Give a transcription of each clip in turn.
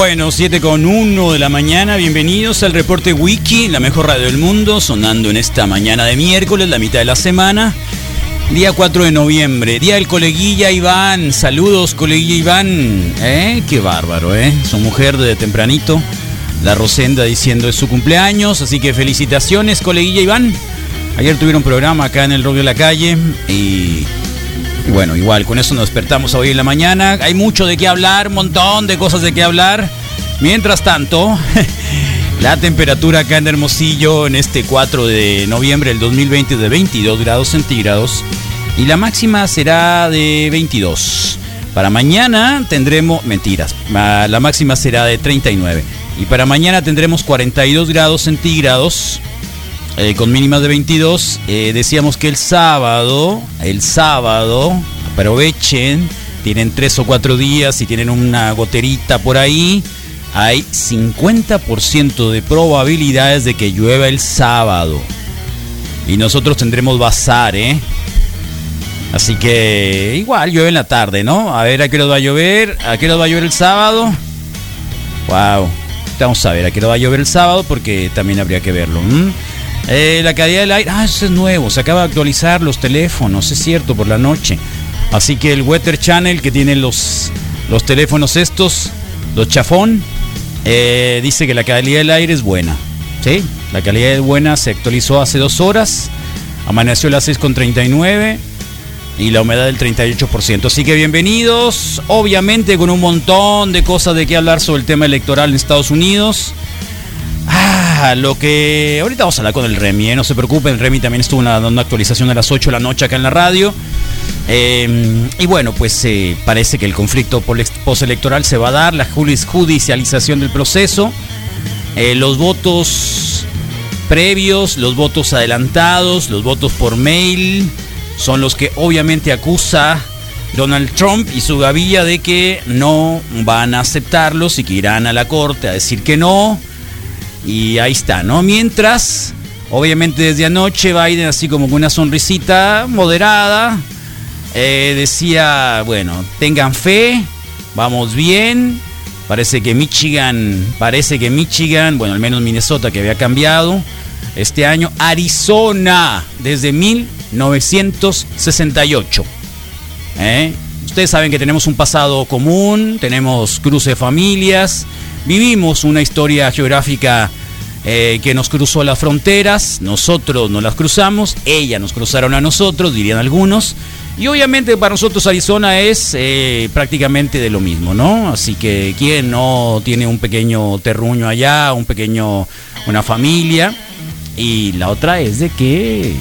Bueno, 7 con 1 de la mañana, bienvenidos al reporte Wiki, la mejor radio del mundo, sonando en esta mañana de miércoles, la mitad de la semana, día 4 de noviembre, día del coleguilla Iván, saludos coleguilla Iván, ¿eh? Qué bárbaro, ¿eh? Su mujer de tempranito, la Rosenda diciendo es su cumpleaños, así que felicitaciones coleguilla Iván. Ayer tuvieron programa acá en el Rock de la Calle y bueno, igual, con eso nos despertamos hoy en la mañana. Hay mucho de qué hablar, un montón de cosas de qué hablar. Mientras tanto, la temperatura acá en Hermosillo en este 4 de noviembre del 2020 es de 22 grados centígrados y la máxima será de 22. Para mañana tendremos, mentiras, la máxima será de 39. Y para mañana tendremos 42 grados centígrados eh, con mínimas de 22. Eh, decíamos que el sábado, el sábado, aprovechen, tienen tres o cuatro días y tienen una goterita por ahí. Hay 50% de probabilidades de que llueva el sábado. Y nosotros tendremos bazar, ¿eh? Así que igual llueve en la tarde, ¿no? A ver a qué va a llover, a qué va a llover el sábado. Wow. Vamos a ver a qué va a llover el sábado porque también habría que verlo. Eh, la calidad del aire, ah, eso es nuevo, se acaba de actualizar los teléfonos, es cierto, por la noche. Así que el Weather Channel que tiene los, los teléfonos estos, los chafón, eh, dice que la calidad del aire es buena. ¿Sí? La calidad es buena, se actualizó hace dos horas, amaneció a las 6.39 y la humedad del 38%. Así que bienvenidos, obviamente con un montón de cosas de qué hablar sobre el tema electoral en Estados Unidos. Ah, lo que. Ahorita vamos a hablar con el Remy, ¿eh? no se preocupen. El Remy también estuvo una- dando una actualización a las 8 de la noche acá en la radio. Eh, y bueno, pues eh, parece que el conflicto postelectoral se va a dar, la judicialización del proceso, eh, los votos previos, los votos adelantados, los votos por mail, son los que obviamente acusa Donald Trump y su gavilla de que no van a aceptarlos y que irán a la corte a decir que no. Y ahí está, ¿no? Mientras, obviamente desde anoche Biden así como con una sonrisita moderada, eh, decía, bueno, tengan fe, vamos bien. Parece que Michigan, parece que Michigan, bueno, al menos Minnesota que había cambiado este año, Arizona desde 1968. ¿eh? Ustedes saben que tenemos un pasado común, tenemos cruce de familias, vivimos una historia geográfica eh, que nos cruzó las fronteras, nosotros no las cruzamos, ellas nos cruzaron a nosotros, dirían algunos. Y obviamente para nosotros Arizona es eh, prácticamente de lo mismo, ¿no? Así que quién no tiene un pequeño terruño allá, un pequeño, una familia. Y la otra es de que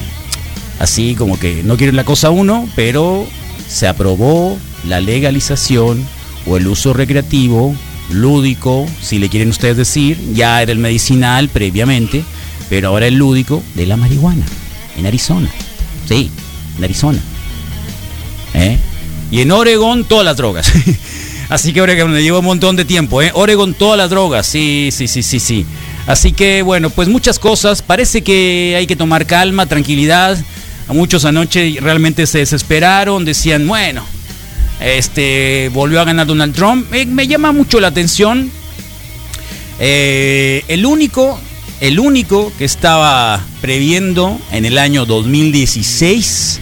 así como que no quieren la cosa uno, pero se aprobó la legalización o el uso recreativo, lúdico, si le quieren ustedes decir, ya era el medicinal previamente, pero ahora el lúdico de la marihuana en Arizona. Sí, en Arizona. ¿Eh? Y en Oregon todas las drogas. Así que Oregon me lleva un montón de tiempo, ¿eh? Oregon todas las drogas, sí, sí, sí, sí, sí. Así que bueno, pues muchas cosas. Parece que hay que tomar calma, tranquilidad. A muchos anoche realmente se desesperaron, decían, bueno, este volvió a ganar Donald Trump. Eh, me llama mucho la atención. Eh, el único, el único que estaba previendo en el año 2016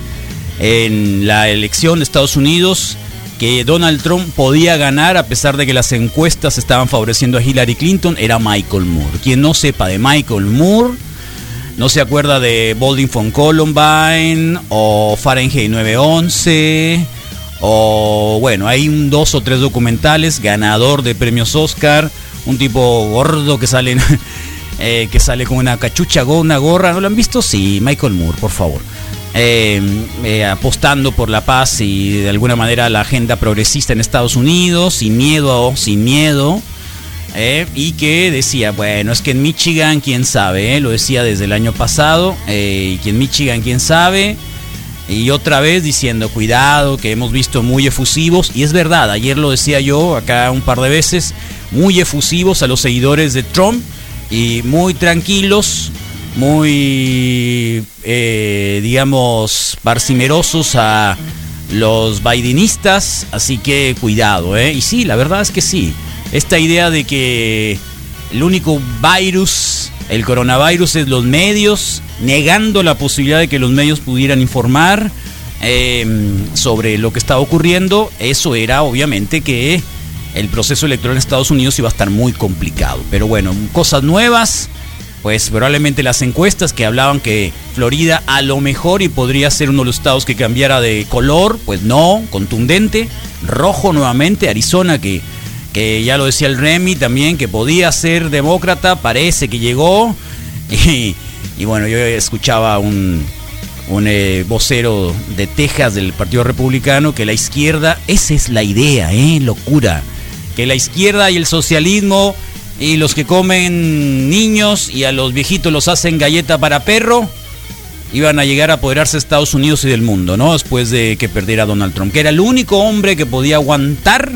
en la elección de Estados Unidos que Donald Trump podía ganar a pesar de que las encuestas estaban favoreciendo a Hillary Clinton era Michael Moore. Quien no sepa de Michael Moore, no se acuerda de Bolding von Columbine o Fahrenheit 911 o bueno, hay un dos o tres documentales ganador de premios Oscar, un tipo gordo que sale eh, que sale con una cachucha, una gorra, ¿no lo han visto? Sí, Michael Moore, por favor. Eh, eh, apostando por la paz y de alguna manera la agenda progresista en Estados Unidos, sin miedo, sin miedo. y que decía, bueno, es que en Michigan, quién sabe, lo decía desde el año pasado, y en Michigan, quién sabe, y otra vez diciendo, cuidado, que hemos visto muy efusivos. Y es verdad, ayer lo decía yo acá un par de veces, muy efusivos a los seguidores de Trump y muy tranquilos, muy, eh, digamos, parsimerosos a los Bidenistas. Así que cuidado, ¿eh? Y sí, la verdad es que sí. Esta idea de que el único virus el coronavirus es los medios, negando la posibilidad de que los medios pudieran informar em, sobre lo que estaba ocurriendo. Eso era obviamente que el proceso electoral en Estados Unidos iba a estar muy complicado. Pero bueno, cosas nuevas. Pues probablemente las encuestas que hablaban que Florida a lo mejor y podría ser uno de los estados que cambiara de color, pues no, contundente, rojo nuevamente, Arizona que ya lo decía el Remy también, que podía ser demócrata, parece que llegó. Y, bueno, yo escuchaba un, un eh, vocero de Texas del Partido Republicano que la izquierda, esa es la idea, ¿eh? Locura. Que la izquierda y el socialismo y los que comen niños y a los viejitos los hacen galleta para perro, iban a llegar a apoderarse de Estados Unidos y del mundo, ¿no? Después de que perdiera Donald Trump, que era el único hombre que podía aguantar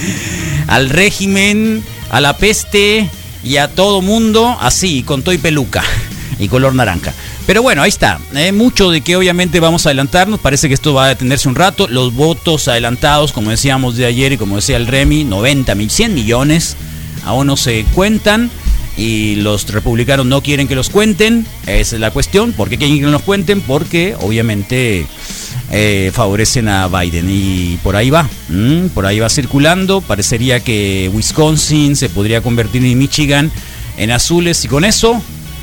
al régimen, a la peste y a todo mundo así, con toy peluca y color naranja. Pero bueno, ahí está. ¿eh? mucho de que obviamente vamos a adelantarnos. Parece que esto va a detenerse un rato. Los votos adelantados, como decíamos de ayer y como decía el Remy, 90 mil, 100 millones, aún no se cuentan. Y los republicanos no quieren que los cuenten. Esa es la cuestión. ¿Por qué quieren que los cuenten? Porque obviamente eh, favorecen a Biden. Y por ahí va, por ahí va circulando. Parecería que Wisconsin se podría convertir en Michigan en azules y con eso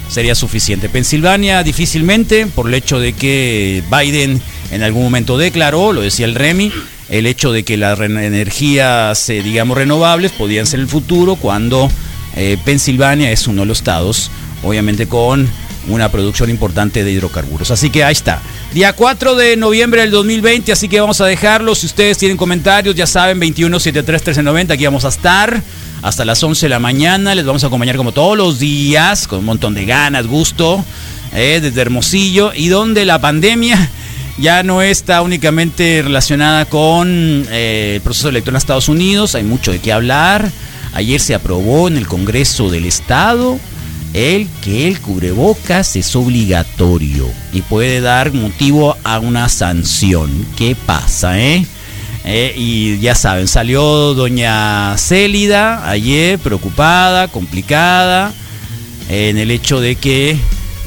sería suficiente. Pensilvania difícilmente por el hecho de que Biden en algún momento declaró, lo decía el Remy, el hecho de que las energías, eh, digamos, renovables podían ser el futuro cuando eh, Pensilvania es uno de los estados, obviamente con una producción importante de hidrocarburos. Así que ahí está. Día 4 de noviembre del 2020, así que vamos a dejarlo. Si ustedes tienen comentarios, ya saben, 2173 aquí vamos a estar hasta las 11 de la mañana. Les vamos a acompañar como todos los días, con un montón de ganas, gusto, eh, desde Hermosillo, y donde la pandemia ya no está únicamente relacionada con eh, el proceso electoral en Estados Unidos, hay mucho de qué hablar. Ayer se aprobó en el Congreso del Estado el que el cubrebocas es obligatorio y puede dar motivo a una sanción. ¿Qué pasa, eh? eh y ya saben, salió doña Célida ayer preocupada, complicada, en el hecho de que,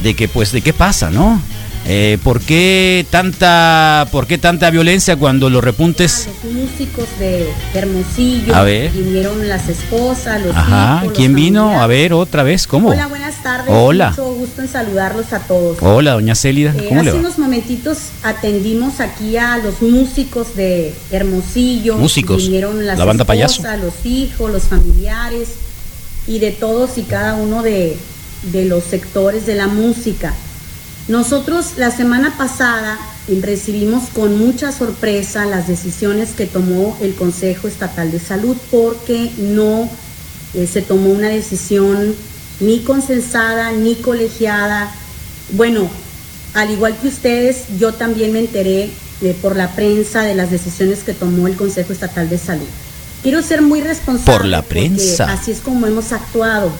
de que, pues, de qué pasa, ¿no? Eh, ¿por, qué tanta, ¿Por qué tanta violencia cuando los repuntes... Los músicos de Hermosillo, a ver. vinieron las esposas, los Ajá, ¿quién vino? A ver, otra vez, ¿cómo? Hola, buenas tardes. Hola. Mucho gusto en saludarlos a todos. Hola, doña Célida, eh, ¿cómo le va? Hace unos momentitos atendimos aquí a los músicos de Hermosillo. Músicos, vinieron las la banda esposas, payaso. los hijos, los familiares y de todos y cada uno de, de los sectores de la música. Nosotros la semana pasada recibimos con mucha sorpresa las decisiones que tomó el Consejo Estatal de Salud porque no eh, se tomó una decisión ni consensada ni colegiada. Bueno, al igual que ustedes, yo también me enteré eh, por la prensa de las decisiones que tomó el Consejo Estatal de Salud. Quiero ser muy responsable. Por la prensa. Así es como hemos actuado.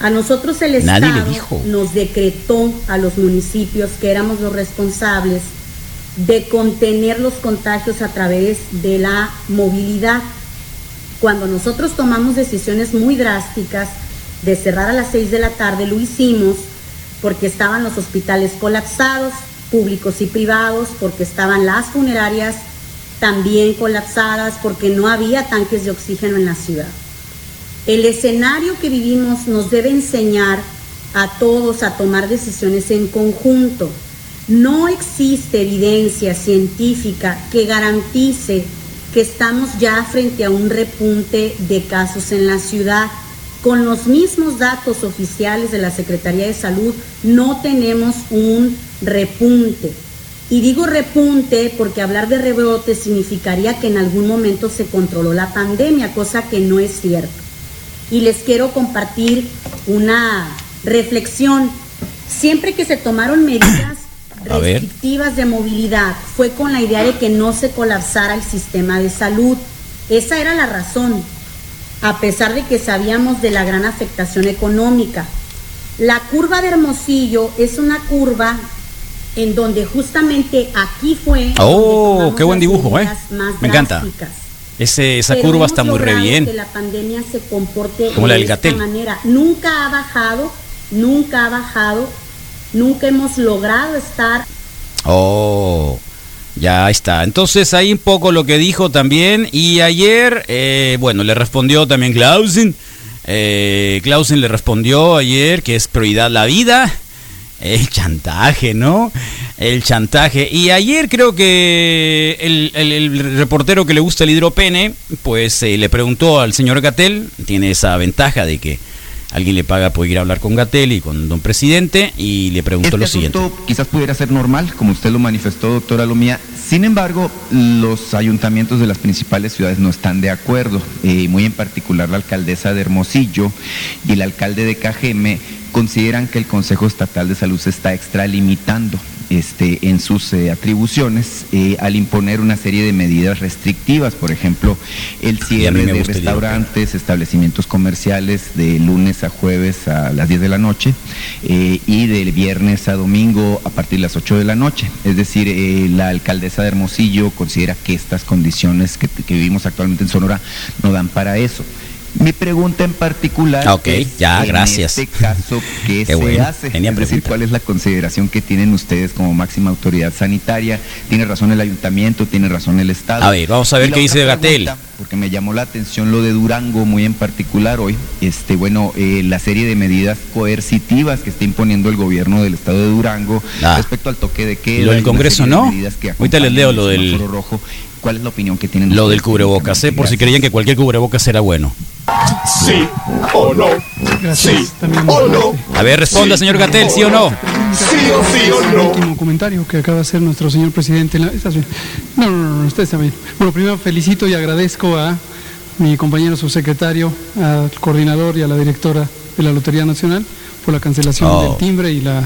A nosotros el Nadie Estado dijo. nos decretó a los municipios que éramos los responsables de contener los contagios a través de la movilidad. Cuando nosotros tomamos decisiones muy drásticas de cerrar a las 6 de la tarde, lo hicimos porque estaban los hospitales colapsados, públicos y privados, porque estaban las funerarias también colapsadas, porque no había tanques de oxígeno en la ciudad. El escenario que vivimos nos debe enseñar a todos a tomar decisiones en conjunto. No existe evidencia científica que garantice que estamos ya frente a un repunte de casos en la ciudad. Con los mismos datos oficiales de la Secretaría de Salud no tenemos un repunte. Y digo repunte porque hablar de rebrote significaría que en algún momento se controló la pandemia, cosa que no es cierto. Y les quiero compartir una reflexión. Siempre que se tomaron medidas restrictivas de movilidad fue con la idea de que no se colapsara el sistema de salud. Esa era la razón, a pesar de que sabíamos de la gran afectación económica. La curva de Hermosillo es una curva en donde justamente aquí fue. Oh, qué buen dibujo, ¿eh? Me encanta. Ese, esa curva está muy re bien. Que la pandemia se comporte Como de esta manera. Nunca ha bajado, nunca ha bajado nunca hemos logrado estar. Oh, ya está. Entonces ahí un poco lo que dijo también. Y ayer, eh, bueno, le respondió también Clausen. Eh, Clausen le respondió ayer que es prioridad la vida. El chantaje, ¿no? El chantaje. Y ayer creo que el, reportero que le gusta el hidropene, pues eh, le preguntó al señor Gatel, tiene esa ventaja de que alguien le paga por ir a hablar con Gatel y con don presidente y le preguntó lo siguiente. Quizás pudiera ser normal, como usted lo manifestó, doctora Lomía. Sin embargo, los ayuntamientos de las principales ciudades no están de acuerdo, eh, muy en particular la alcaldesa de Hermosillo y el alcalde de Cajeme consideran que el Consejo Estatal de Salud se está extralimitando este, en sus eh, atribuciones eh, al imponer una serie de medidas restrictivas, por ejemplo, el cierre de restaurantes, establecimientos comerciales de lunes a jueves a las 10 de la noche eh, y del viernes a domingo a partir de las 8 de la noche. Es decir, la alcaldesa de Hermosillo considera que estas condiciones que vivimos actualmente en Sonora no dan para eso. Mi pregunta en particular ah, es, ya, gracias. en este caso, ¿qué, se hace? es decir, ¿cuál es la consideración que tienen ustedes como máxima autoridad sanitaria? ¿Tiene razón el ayuntamiento? ¿Tiene razón el Estado? A ver, vamos a ver qué dice Gatel. Porque me llamó la atención lo de Durango muy en particular hoy. Este, bueno, eh, la serie de medidas coercitivas que está imponiendo el gobierno del Estado de Durango ah. respecto al toque de queda. Lo del Congreso no. Ahorita les leo lo del... Rojo. ¿Cuál es la opinión que tienen? Lo del cubrebocas, ¿eh? por si creían que cualquier cubrebocas era bueno. Sí o no. Sí o no. A ver, responda, señor Gatel, sí o no. Sí o sí o no. El último comentario que acaba de hacer nuestro señor presidente. ¿Estás bien? No, no, no, usted está bien. Bueno, primero felicito y agradezco a mi compañero subsecretario, al coordinador y a la directora de la Lotería Nacional por la cancelación del oh. timbre y la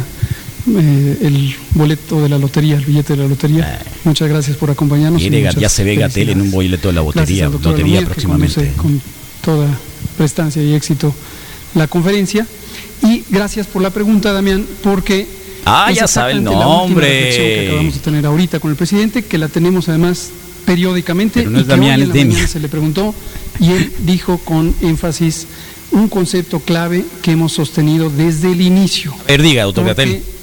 eh, el boleto de la lotería, el billete de la lotería. Eh. Muchas gracias por acompañarnos. ya se ve Gatel en un boleto de la lotería, lotería próximamente. Con toda prestancia y éxito la conferencia. Y gracias por la pregunta, Damián, porque ah, ya sabe el nombre que acabamos de tener ahorita con el presidente, que la tenemos además periódicamente. no es Damián, es Se le preguntó y él dijo con énfasis un concepto clave que hemos sostenido desde el inicio. A ver, diga,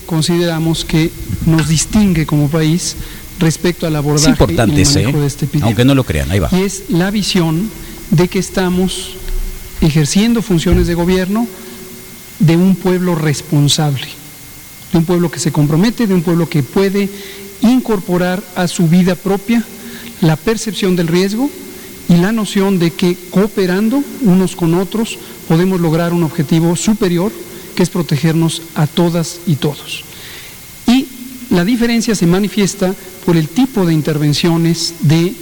consideramos que nos distingue como país respecto al abordaje es importante ¿eh? de este Aunque no lo crean, ahí va. Y es la visión de que estamos ejerciendo funciones de gobierno de un pueblo responsable, de un pueblo que se compromete, de un pueblo que puede incorporar a su vida propia la percepción del riesgo y la noción de que cooperando unos con otros podemos lograr un objetivo superior que es protegernos a todas y todos. Y la diferencia se manifiesta por el tipo de intervenciones de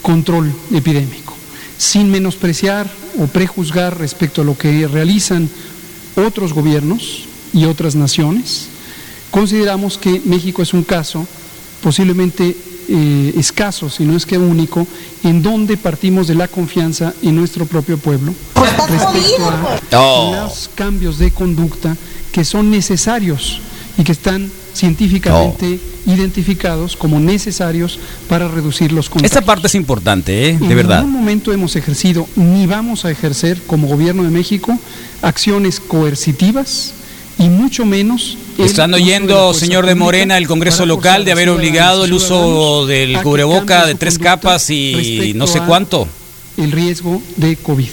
control epidémico, sin menospreciar o prejuzgar respecto a lo que realizan otros gobiernos y otras naciones. Consideramos que México es un caso posiblemente eh, escaso, si no es que único, en donde partimos de la confianza en nuestro propio pueblo respecto a oh. los cambios de conducta que son necesarios y que están científicamente identificados como necesarios para reducir los contagios. Esta parte es importante, ¿eh? de verdad. En ningún momento hemos ejercido ni vamos a ejercer como gobierno de México acciones coercitivas y mucho menos están oyendo, señor de Morena, el Congreso local de haber obligado el uso del cubreboca de tres capas y no sé cuánto. El riesgo de COVID.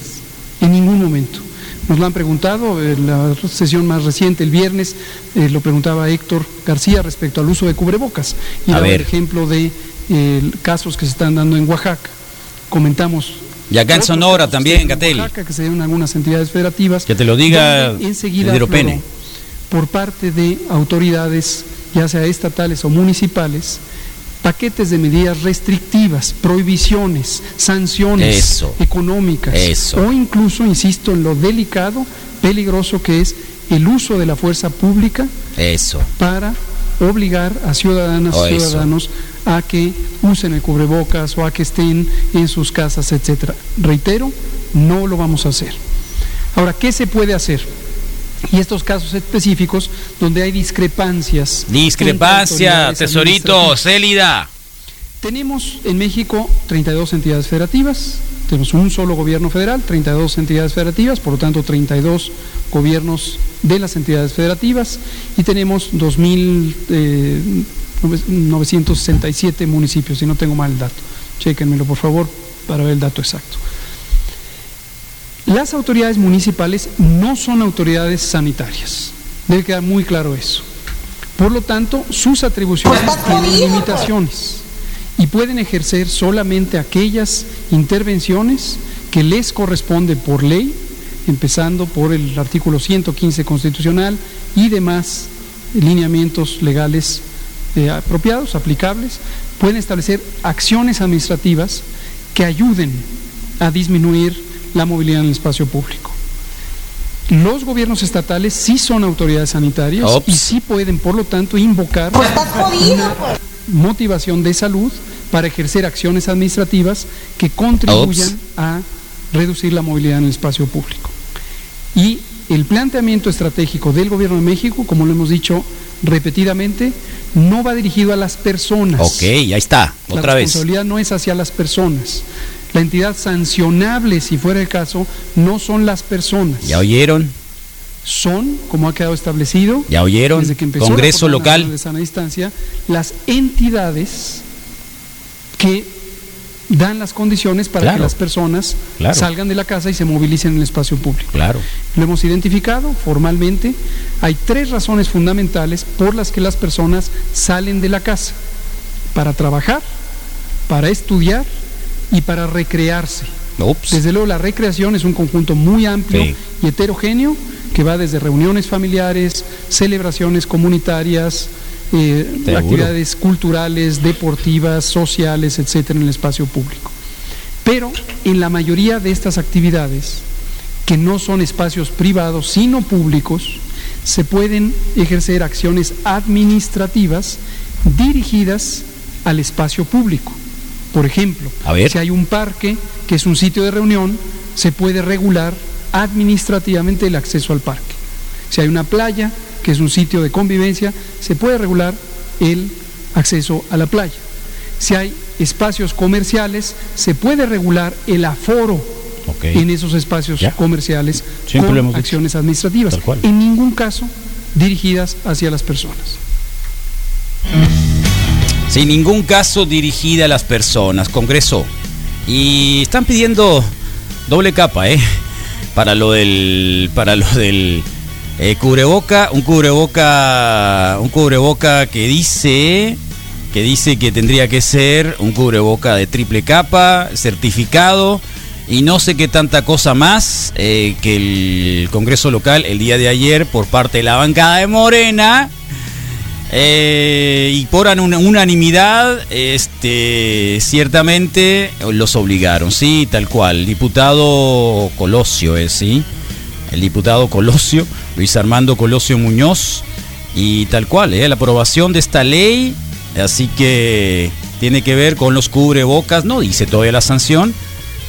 En ningún momento. Nos lo han preguntado, en la sesión más reciente, el viernes, eh, lo preguntaba Héctor García respecto al uso de cubrebocas. Y A daba el ejemplo de eh, casos que se están dando en Oaxaca. Comentamos. Y acá en Sonora también, Gatel. Oaxaca, que se en algunas entidades federativas. Que te lo diga enseguida Pene. por parte de autoridades, ya sea estatales o municipales, paquetes de medidas restrictivas, prohibiciones, sanciones Eso. económicas Eso. o incluso, insisto, en lo delicado, peligroso que es el uso de la fuerza pública Eso. para obligar a ciudadanas y eso. ciudadanos a que usen el cubrebocas o a que estén en sus casas, etcétera. Reitero, no lo vamos a hacer. Ahora, ¿qué se puede hacer? Y estos casos específicos donde hay discrepancias. Discrepancia, tesorito. Célida. Tenemos en México 32 entidades federativas, tenemos un solo gobierno federal, 32 entidades federativas, por lo tanto 32 gobiernos de las entidades federativas y tenemos 2.967 municipios, si no tengo mal el dato. Chéquenmelo por favor para ver el dato exacto. Las autoridades municipales no son autoridades sanitarias, debe quedar muy claro eso. Por lo tanto, sus atribuciones tienen limitaciones y pueden ejercer solamente aquellas intervenciones que les corresponde por ley, empezando por el artículo 115 constitucional y demás lineamientos legales eh, apropiados, aplicables, pueden establecer acciones administrativas que ayuden a disminuir la movilidad en el espacio público. Los gobiernos estatales sí son autoridades sanitarias Ops. y sí pueden, por lo tanto, invocar una motivación de salud para ejercer acciones administrativas que contribuyan Ops. a reducir la movilidad en el espacio público. Y el planteamiento estratégico del Gobierno de México, como lo hemos dicho repetidamente, no va dirigido a las personas. Ok, ahí está, La otra vez. responsabilidad no es hacia las personas. La entidad sancionable, si fuera el caso, no son las personas. ¿Ya oyeron? Son, como ha quedado establecido, ¿Ya oyeron? desde que empezó la Congreso Nacional local. de sana distancia, las entidades que dan las condiciones para Claro. que las personas Claro. salgan de la casa y se movilicen en el espacio público. Claro. Lo hemos identificado formalmente. Hay tres razones fundamentales por las que las personas salen de la casa. Para trabajar, para estudiar y para recrearse. Desde luego la recreación es un conjunto muy amplio Sí. y heterogéneo que va desde reuniones familiares, celebraciones comunitarias, eh, actividades culturales, deportivas, sociales, etcétera, en el espacio público. Pero en la mayoría de estas actividades, que no son espacios privados, sino públicos, se pueden ejercer acciones administrativas dirigidas al espacio público. Por ejemplo, A ver. si hay un parque que es un sitio de reunión, se puede regular administrativamente el acceso al parque. Si hay una playa, que es un sitio de convivencia, se puede regular el acceso a la playa. Si hay espacios comerciales, se puede regular el aforo en esos espacios Ya. comerciales Siempre con dicho. acciones administrativas. En ningún caso dirigidas hacia las personas. Sin ningún caso dirigida a las personas, Congreso. Y están pidiendo doble capa, ¿eh? Para lo del. Para lo del. eh, cubreboca, un cubreboca, un cubreboca que dice que dice que tendría que ser un cubreboca de triple capa, certificado y no sé qué tanta cosa más eh, que el Congreso local el día de ayer por parte de la bancada de Morena eh, y por un- unanimidad, este, ciertamente los obligaron, sí, tal cual. Diputado Colosio es, sí. El diputado Colosio, Luis Armando Colosio Muñoz, y tal cual, eh, la aprobación de esta ley, así que tiene que ver con los cubrebocas, no dice todavía la sanción,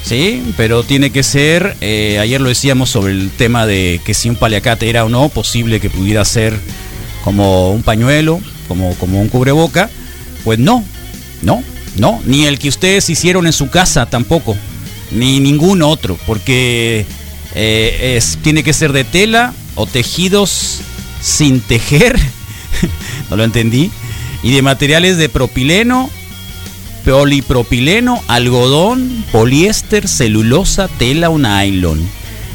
Sí, pero tiene que ser, eh, ayer lo decíamos sobre el tema de que si un paliacate era o no posible que pudiera ser como un pañuelo, como, como un cubreboca, pues no, no, no, ni el que ustedes hicieron en su casa tampoco, ni ningún otro, porque eh, es, tiene que ser de tela o tejidos sin tejer, no lo entendí, y de materiales de propileno polipropileno, algodón, poliéster, celulosa, tela o nylon.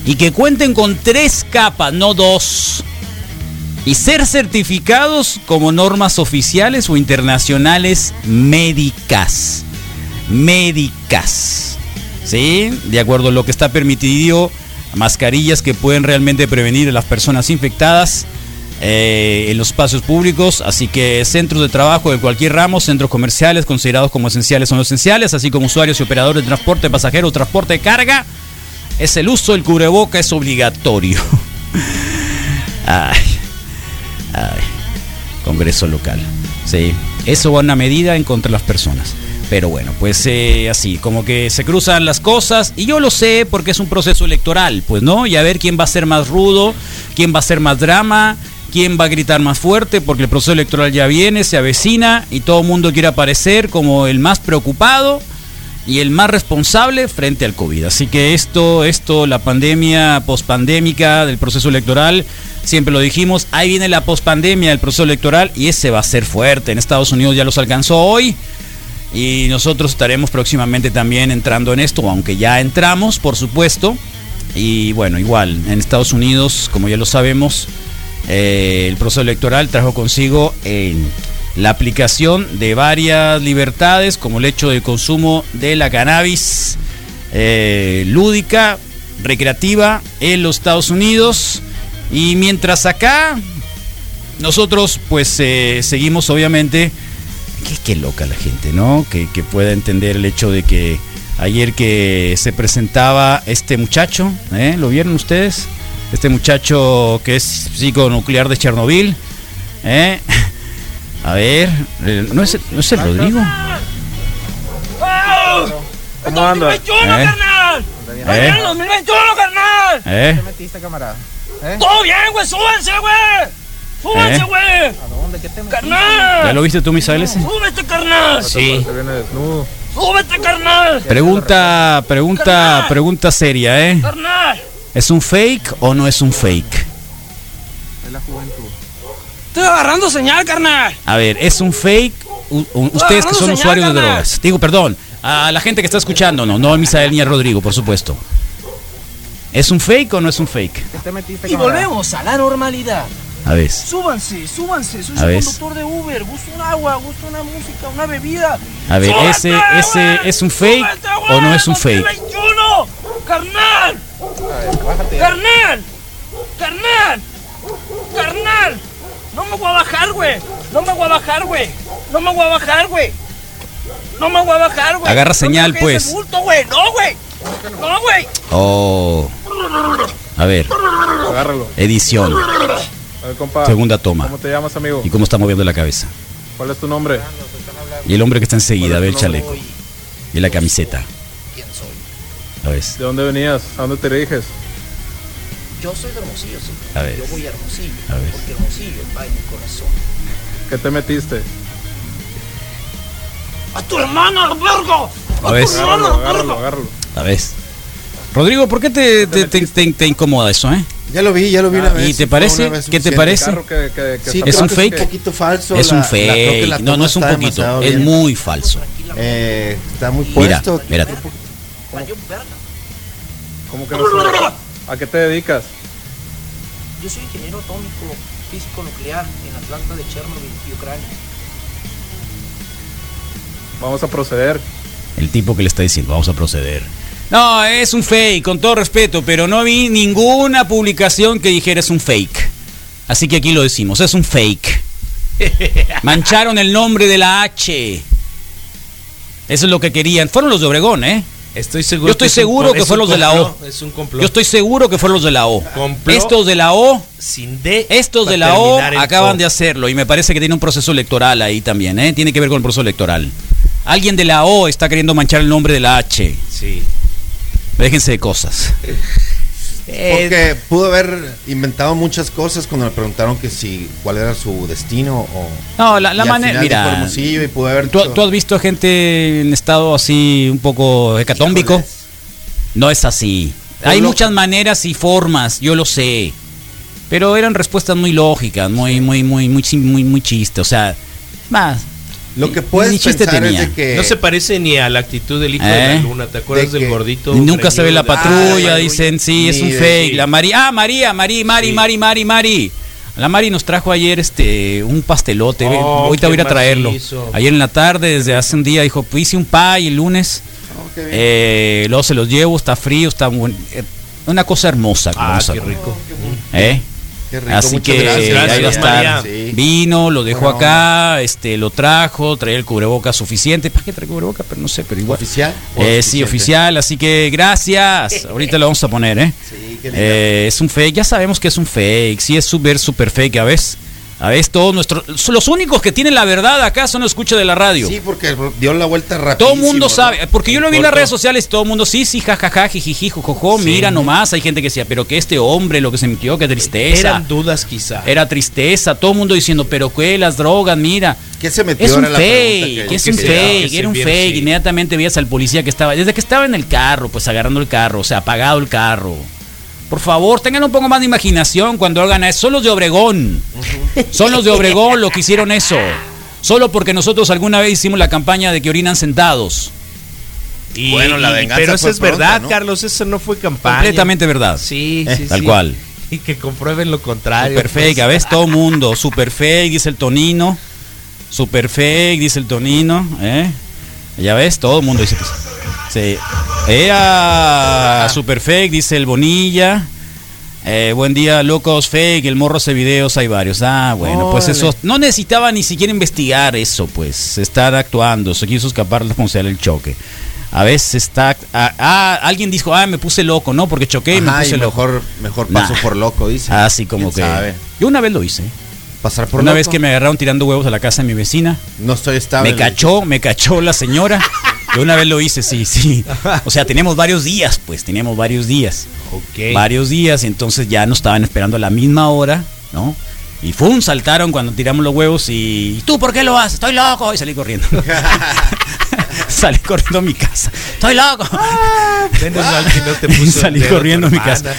y que cuenten con tres capas, no dos. Y ser certificados como normas oficiales o internacionales médicas. Médicas. ¿Sí? De acuerdo a lo que está permitido, mascarillas que pueden realmente prevenir a las personas infectadas eh, en los espacios públicos, así que centros de trabajo de cualquier ramo, centros comerciales considerados como esenciales o no esenciales, así como usuarios y operadores de transporte pasajero, transporte de carga, es el uso del cubreboca es obligatorio. ay, ay, Congreso local. Sí, eso va una medida en contra de las personas. Pero bueno, pues eh, así, como que se cruzan las cosas y yo lo sé porque es un proceso electoral, pues no, y a ver quién va a ser más rudo, quién va a ser más drama, quién va a gritar más fuerte, porque el proceso electoral ya viene, se avecina y todo el mundo quiere aparecer como el más preocupado y el más responsable frente al COVID. Así que esto, esto, la pandemia pospandémica del proceso electoral, siempre lo dijimos, ahí viene la pospandemia del proceso electoral y ese va a ser fuerte. En Estados Unidos ya los alcanzó hoy y nosotros estaremos próximamente también entrando en esto, aunque ya entramos, por supuesto. Y bueno, igual, en Estados Unidos, como ya lo sabemos, eh, el proceso electoral trajo consigo la aplicación de varias libertades, como el hecho de consumo de la cannabis eh, lúdica, recreativa en los Estados Unidos. Y mientras acá, nosotros pues eh, seguimos obviamente, qué, loca la gente, ¿no? Que, que pueda entender el hecho de que ayer que se presentaba este muchacho, ¿lo vieron ustedes? este muchacho que es psiconuclear de Chernobyl. ¿eh? A ver, eh, ¿no es, ¿no es el Rodrigo? ¿Cómo anda? ¿Eh? carnal! ¿Eh? 2021, carnal! ¿Eh? ¿Qué metiste, camarada? ¿Eh? ¡Todo bien, güey! ¡Súbanse, güey! ¡Súbanse, ¿Eh? güey! ¿A dónde? ¿Qué te ¡Carnal! ¿Ya lo viste tú, Misael? ese? ¡Súbete, carnal! Sí. ¡Súbete, carnal! Pregunta, pregunta, pregunta seria, ¿eh? ¡Carnal! ¿Es un fake o no es un fake? Es la juventud. Estoy agarrando señal, carnal. A ver, ¿es un fake? U- ustedes que son señal, usuarios de carnal. drogas. Digo, perdón, a la gente que está escuchando, no, no a Misael ni a Rodrigo, por supuesto. ¿Es un fake o no es un fake? ¿Qué te metiste, Y volvemos a la normalidad. A ver. Súbanse, súbanse. Soy A ver. conductor de Uber. Gusto un agua, gusto una música, una bebida. A ver, ¡Súbete, ese, güey! ese es un fake ¡Súbete, o no es un fake? 2021, carnal. Carnal. Carnal. Carnal. No me voy a bajar, güey. No me voy a bajar, güey. No me voy a bajar, güey. No me voy a bajar, güey. Agarra señal, pues. ese bulto, güey. No, güey. No, güey. Oh. A ver, Agárralo. edición. A ver, compa. Segunda toma. ¿Cómo te llamas, amigo? ¿Y cómo está moviendo la cabeza? ¿Cuál es tu nombre? Y el hombre que está enseguida, a ver el ¿Cuál es tu chaleco. Y la camiseta. ¿Quién soy? ¿De dónde venías? ¿A dónde te diriges? Yo soy de Hermosillo, sí. A ver. Yo voy a Hermosillo. A ver. Porque Hermosillo va en mi corazón. ¿Qué te metiste? ¡A tu hermana, vergo! A ver. Agárralo, agárralo, agárralo. A ver. Rodrigo, ¿por qué te, te, te- te- te incomoda eso, eh? Ya lo vi, ya lo vi una Ah, vez. ¿y te parece? ¿Qué te parece? Carro que, que, que Sí, está ¿Es un fake? Es un poquito falso. Es la- un fake. la No, no es un está poquito. Es bien. muy falso. Eh, está muy Mira, puesto. espérate. ¿Cómo que no? ¿A qué te dedicas? Yo soy ingeniero atómico, físico nuclear en la planta de Chernobyl y Ucrania. Vamos a proceder. El tipo que le está diciendo, vamos a proceder. No, es un fake, con todo respeto, pero no vi ninguna publicación que dijera es un fake. Así que aquí lo decimos, es un fake. Mancharon el nombre de la H. Eso es lo que querían. Fueron los de Obregón, ¿eh? Estoy seguro Yo estoy que seguro que fueron los de la O. Es un complot. Yo estoy seguro que fueron los de la O. Complot Estos de la O, sin D. estos de la O acaban O. de hacerlo y me parece que tiene un proceso electoral ahí también, ¿eh? Tiene que ver con el proceso electoral. Alguien de la O está queriendo manchar el nombre de la H. Sí. Déjense de cosas. Porque pudo haber inventado muchas cosas cuando le preguntaron que si cuál era su destino o No, la, manera. Mira, y pudo haber ¿tú, tú has visto gente en estado así un poco hecatómbico? No es así. Hay loco. muchas maneras y formas, yo lo sé. Pero eran respuestas muy lógicas, muy, muy, muy, muy, muy, muy chiste. O sea, más. Lo que puedes Ni chiste pensar tenía. es de que No se parece ni a la actitud del hijo de ¿Eh? la luna. ¿Te acuerdas De del gordito? Nunca se ve la patrulla, Ah, dicen, sí, es un fake. sí. La María, ah, María, María, Mari, Sí. Mari, Mari, Mari. La Mari nos trajo ayer este un pastelote. Oh, Ahorita voy a ir a traerlo. Ayer en la tarde, desde hace un día, dijo, pues hice un pie el lunes. Oh. Eh, luego se los llevo, está frío, está buen- eh, una cosa hermosa. Ah, qué rico. ¿Eh? Qué rico, Así que gracias. ahí va a estar. Sí. Vino, lo dejó acá, este, lo trajo, traía el cubreboca suficiente. ¿Para qué trae cubreboca? Pero no sé, pero igual. ¿Oficial? Eh, sí, oficial, así que gracias. Ahorita lo vamos a poner, ¿eh? Sí, qué lindo. Eh, es un fake, ya sabemos que es un fake. Sí, es súper, súper fake. A veces, a veces todos nuestros. Los únicos que tienen la verdad acá son los escucha de la radio. Sí, porque dio la vuelta rápido. Todo el mundo sabe, porque yo lo vi en las redes sociales, todo el mundo, sí, sí, jajaja, jijiji, jojojo, mira nomás, hay gente que decía, pero que este hombre, lo que se metió, qué tristeza. Eran dudas quizá. Era tristeza, todo el mundo diciendo, pero qué, las drogas, mira. ¿Qué se metió? Es un fake, que- es que un fake, que era un fake. sí. Inmediatamente veías al policía que estaba, desde que estaba en el carro, pues agarrando el carro, o sea, apagado el carro. Por favor, tengan un poco más de imaginación cuando hagan eso. Son los de Obregón. Son los de Obregón los que hicieron eso. Solo porque nosotros alguna vez hicimos la campaña de que orinan sentados. Y- Bueno, la y- venganza Pero eso fue es verdad. Carlos. Eso no fue campaña. Completamente verdad. Sí, sí, Tal sí. cual. Y que comprueben lo contrario. Super fake, a veces todo mundo. Super fake, dice el Tonino. Super fake, dice el Tonino. ¿eh? Ya ves, todo el mundo dice que sí. Ea, super fake, dice el Bonilla. Eh, buen día, locos, fake, el morro hace videos, hay varios. Ah, bueno, pues eso, no necesitaba ni siquiera investigar eso, pues, estar actuando, se quiso escapar responsable del choque. A veces está, ah, ah, alguien dijo, ah, me puse loco, ¿no? Porque choqué y me Ajá, y puse loco. mejor, mejor paso Nah. por loco, dice. Así como ¿Quién que... sabe? Yo una vez lo hice. Pasar por Una loco. vez que me agarraron tirando huevos a la casa de mi vecina, No estoy estable. me cachó, me cachó la señora. Yo una vez lo hice, sí, sí. O sea, teníamos varios días, pues, teníamos varios días. Ok. Varios días, y entonces ya nos estaban esperando a la misma hora, ¿no? Y ¡fum! saltaron cuando tiramos los huevos y ¿y tú por qué lo haces? Estoy loco y salí corriendo. salí corriendo a mi casa. Estoy loco. Menos mal que no te puso Salí corriendo a mi casa.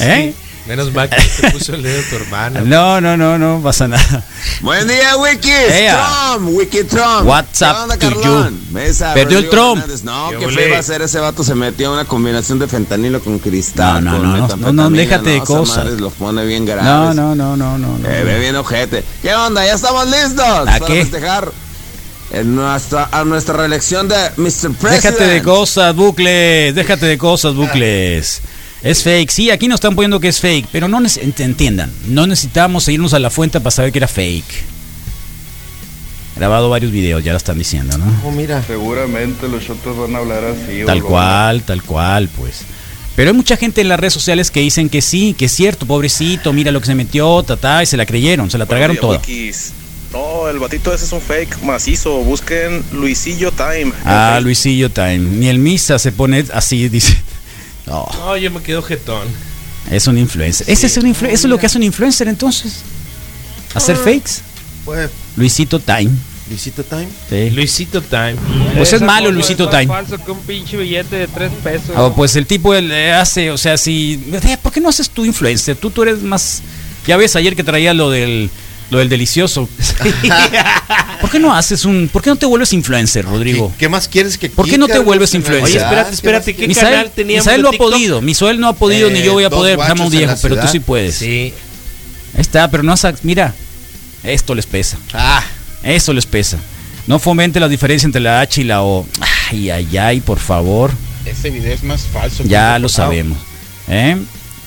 ¿Eh? Sí, Menos mal que no te puso el dedo tu hermana. No, no, no, no pasa nada. Buen día, Wiki. Ea. Trump, Wiki Trump. What's up ¿Qué onda, to Carlón? you? Mesa, Perdió el Trump. No, ¿Qué qué ole? feo va a ser ese vato. Se metió a una combinación de fentanilo con cristal. No, no, con no, no, no, déjate de cosas. madre Los pone bien graves. No, no, no, no, no. no. Eh, ve bien ojete. ¿Qué onda? ¿Ya estamos listos? ¿A para qué? festejar en nuestra, a nuestra reelección de Mr. President. Déjate de cosas, bucles. Déjate de cosas, bucles. Es fake. Sí, aquí nos están poniendo que es fake, pero no entiendan. No necesitamos irnos a la fuente para saber que era fake. Grabado varios videos, ya lo están diciendo, ¿no? Oh, mira. Seguramente los shotos van a hablar así. Tal o- cual, tal cual, pues. Pero hay mucha gente en las redes sociales que dicen que sí, que es cierto, pobrecito, mira lo que se metió, tatá, y se la creyeron, se la tragaron toda. Wikis. No, el batito ese es un fake macizo. Busquen Luisillo Time. Ah, Luisillo Time. Ni el Misa se pone así, dice. No, No, yo me quedo jetón. es un influencer. Ese es un influ- Eso es lo que hace un influencer entonces. Hacer fakes. Pues, Luisito Time. Luisito Time. Sí. Luisito Time. Pues es malo Luisito Time. falso que un pinche billete de tres pesos. Oh, pues el tipo él, eh, hace, o sea, si. eh, ¿Por qué no haces tu influencer? Tú, tú eres más. Ya ves ayer que traía lo del. Lo del delicioso. ¿Por qué no haces un. ¿Por qué no te vuelves influencer, Rodrigo? ¿Qué más quieres que ¿Por qué no te vuelves en influencer? Oye, espérate, ¿Qué espérate, ¿qué? Misael, canal teníamos Misael no ha podido. Misael no ha podido, ni Eh, yo voy a poder. Estamos guachos en viejo, pero tú sí puedes. Sí. Ahí está, pero no has. Mira, esto les pesa. Ah, Eso les pesa. No fomente la diferencia entre la H y la O. Ay, ay, ay, por favor. Ese video es más falso. Ya lo sabemos. ¿eh?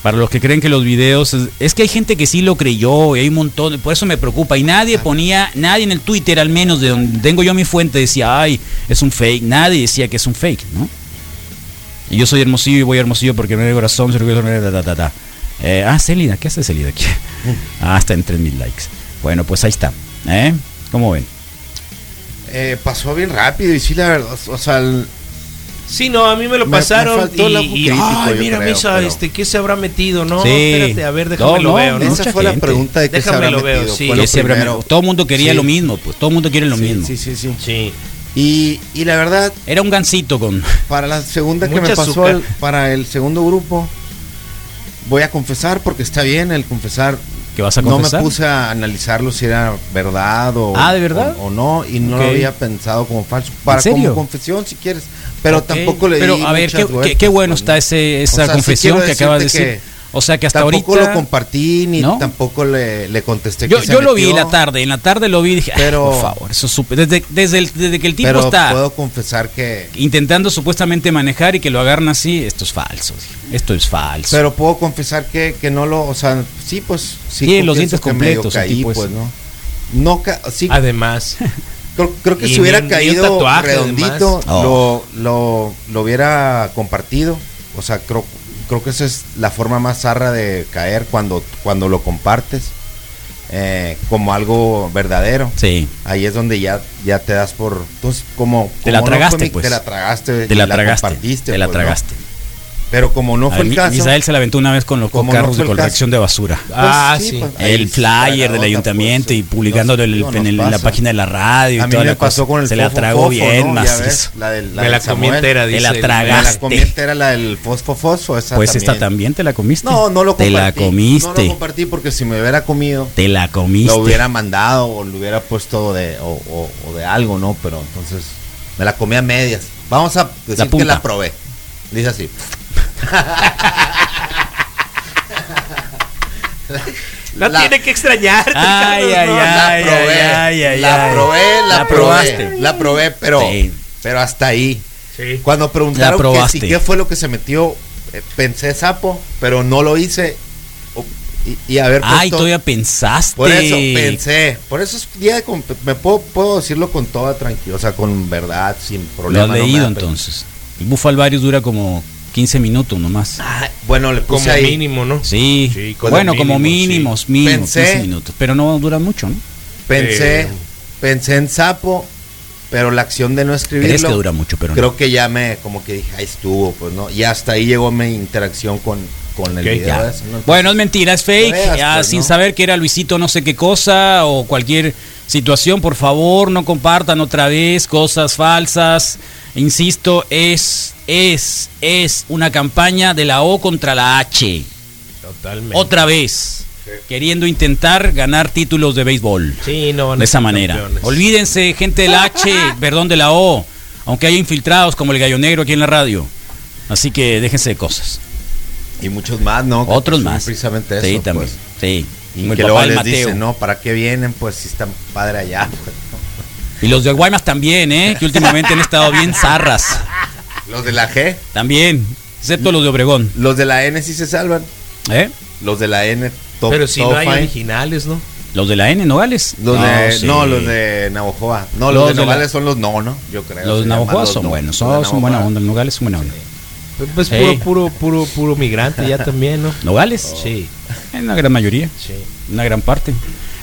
Para los que creen que los videos. Es, es que hay gente que sí lo creyó y hay un montón. Por eso me preocupa. Y nadie ponía. Nadie en el Twitter, al menos de donde tengo yo mi fuente, decía, ay, es un fake. Nadie decía que es un fake, ¿no? Y yo soy hermosillo y voy a hermosillo porque me da corazón. se lo- ta, ta, ta, ta. Eh, ah, Celida, ¿qué hace Celida aquí? Ah, está en 3000 likes. Bueno, pues ahí está. ¿eh? ¿Cómo ven? eh, pasó bien rápido y sí, la verdad. O sea, el- Sí, no, a mí me lo Me- me pasaron el y, crítico, ay, mira, creo, Misa, pero- este, ¿qué se habrá metido? No, Sí. espérate, a ver, déjame No, lo no, veo, ¿no? esa fue la pregunta de qué se Déjame habrá lo veo, metido. sí. Se habrá- primero. todo el mundo quería Sí. lo mismo, pues todo el mundo quiere lo Sí, mismo. Sí, sí, sí. Sí. Y, y la verdad, Era un gancito con. para la segunda que me pasó, el- para el segundo grupo, voy a confesar porque está bien el confesar. ¿Que vas a no me confesar? puse a analizarlo si era verdad o, Ah, ¿de verdad? o, o no, y no lo había pensado como falso. Para serio? como confesión, si quieres. Pero tampoco le Pero di a ver, qué, qué- vueltas, qué bueno está ese, O esa sea, confesión que acabas de decir. O sea que hasta tampoco ahorita. lo compartí ni ¿No? tampoco le, le contesté Yo, que se yo lo vi en metió, la tarde, en la tarde lo vi y dije, "Ay, Pero- por favor, eso es súper. Desde, desde, el- desde que el tipo Pero está puedo confesar que intentando supuestamente manejar y que lo agarran así, esto es falso. Esto es falso. Pero puedo confesar que, que no lo, o sea, sí, pues sí. Tiene los dientes completos caí, tipo pues, ¿no? No, sí. Además. Creo, creo que Y si hubiera ni- ni un caído tatuaje, redondito, lo, lo, lo hubiera compartido. O sea, creo, creo que esa es la forma más zarra de caer cuando, cuando lo compartes eh, como algo verdadero. Sí. Ahí es donde ya, ya te das por... Entonces, como... Te la como no fue tragaste, mi- pues. Te la tragaste. Te y la tragaste, compartiste, te la pues, ¿no? Pero como no fue el caso... Misael se la aventó una vez con los Como carros de colección caso. de basura. Ah, Pues sí. pues, el flyer del ayuntamiento pues, y publicándolo en, la página de la radio y A mí toda me la cosa. pasó con el Se la tragó fofo, bien, ves, la del, la Me la comí entera, Te dice. la el- Me la tragaste. comí entera la del fosfo fosfo, esa Pues también. esta también te la comiste. No, no lo Te compartí. la comiste. No lo compartí porque si me hubiera comido, Te la comiste. lo hubiera mandado o lo hubiera puesto de, o, o- o de algo, ¿no? Pero entonces me la comí a medias. Vamos a decir que la probé. Dice así. La, La- tiene que extrañar. Ay, ay, la ay, probé, ay, ay, la ay. probé, la, La probé, probaste. la probé, pero, Sí. pero hasta ahí. Sí. Cuando preguntaron que si qué fue lo que se metió, eh, pensé sapo, pero no lo hice. O- Y, y haber Ay, puesto- todavía pensaste. Por eso pensé, por eso es día de me puedo, puedo decirlo con toda tranquilidad, o sea, con verdad, sin Lo problema. has no leído entonces. El Bufo dura como 15 minutos nomás. Ay, bueno, le puse Como ahí. mínimo, ¿no? Sí, Sí, como bueno, como mínimo, mínimos, mínimo, Pensé- 15 minutos. Pero no dura mucho, ¿no? Pensé, Eh. pensé en sapo, pero la acción de no escribirlo. Crees que dura mucho, pero creo no. que ya me, como que dije, ahí estuvo, pues no. Y hasta ahí llegó mi interacción con, con el video. Ya. ese, ¿no? Bueno, es mentira, es fake. veas, ya pues, sin ¿no? saber que era Luisito no sé qué cosa o cualquier situación, por favor, no compartan otra vez cosas falsas. Insisto, es, es, es una campaña de la O contra la H. Totalmente. Otra vez. Queriendo intentar ganar títulos de béisbol. Sí, no a de esa manera. campeones. Olvídense, gente del H, perdón, de la O, aunque haya infiltrados como el gallo negro aquí en la radio. Así que déjense de cosas. Y muchos más, ¿no? Otros más. Precisamente eso. sí, también. pues. Sí. Y que papá luego les Mateo. dicen, ¿no? ¿Para qué vienen? Pues si están padre allá. pues, Y los de Guaymas también, ¿eh? Que últimamente han estado bien zarras. ¿no? Los de la G, También. Excepto los de Obregón. los de la N sí se salvan. ¿Eh? Los de la N, top, Pero si top no hay originales, ¿no? Los de la N, Nogales. Los de, sí. no, los de Navajoa. No, Los los, de de la- Nogales son los no, ¿no? Yo creo. Los de Navajoa son no. buenos. Son, son buena onda. Nogales es buena onda. Pues Sí. puro, puro, puro, puro migrante ya también, ¿no? ¿Nogales? Sí, En una gran mayoría. sí. Una gran parte.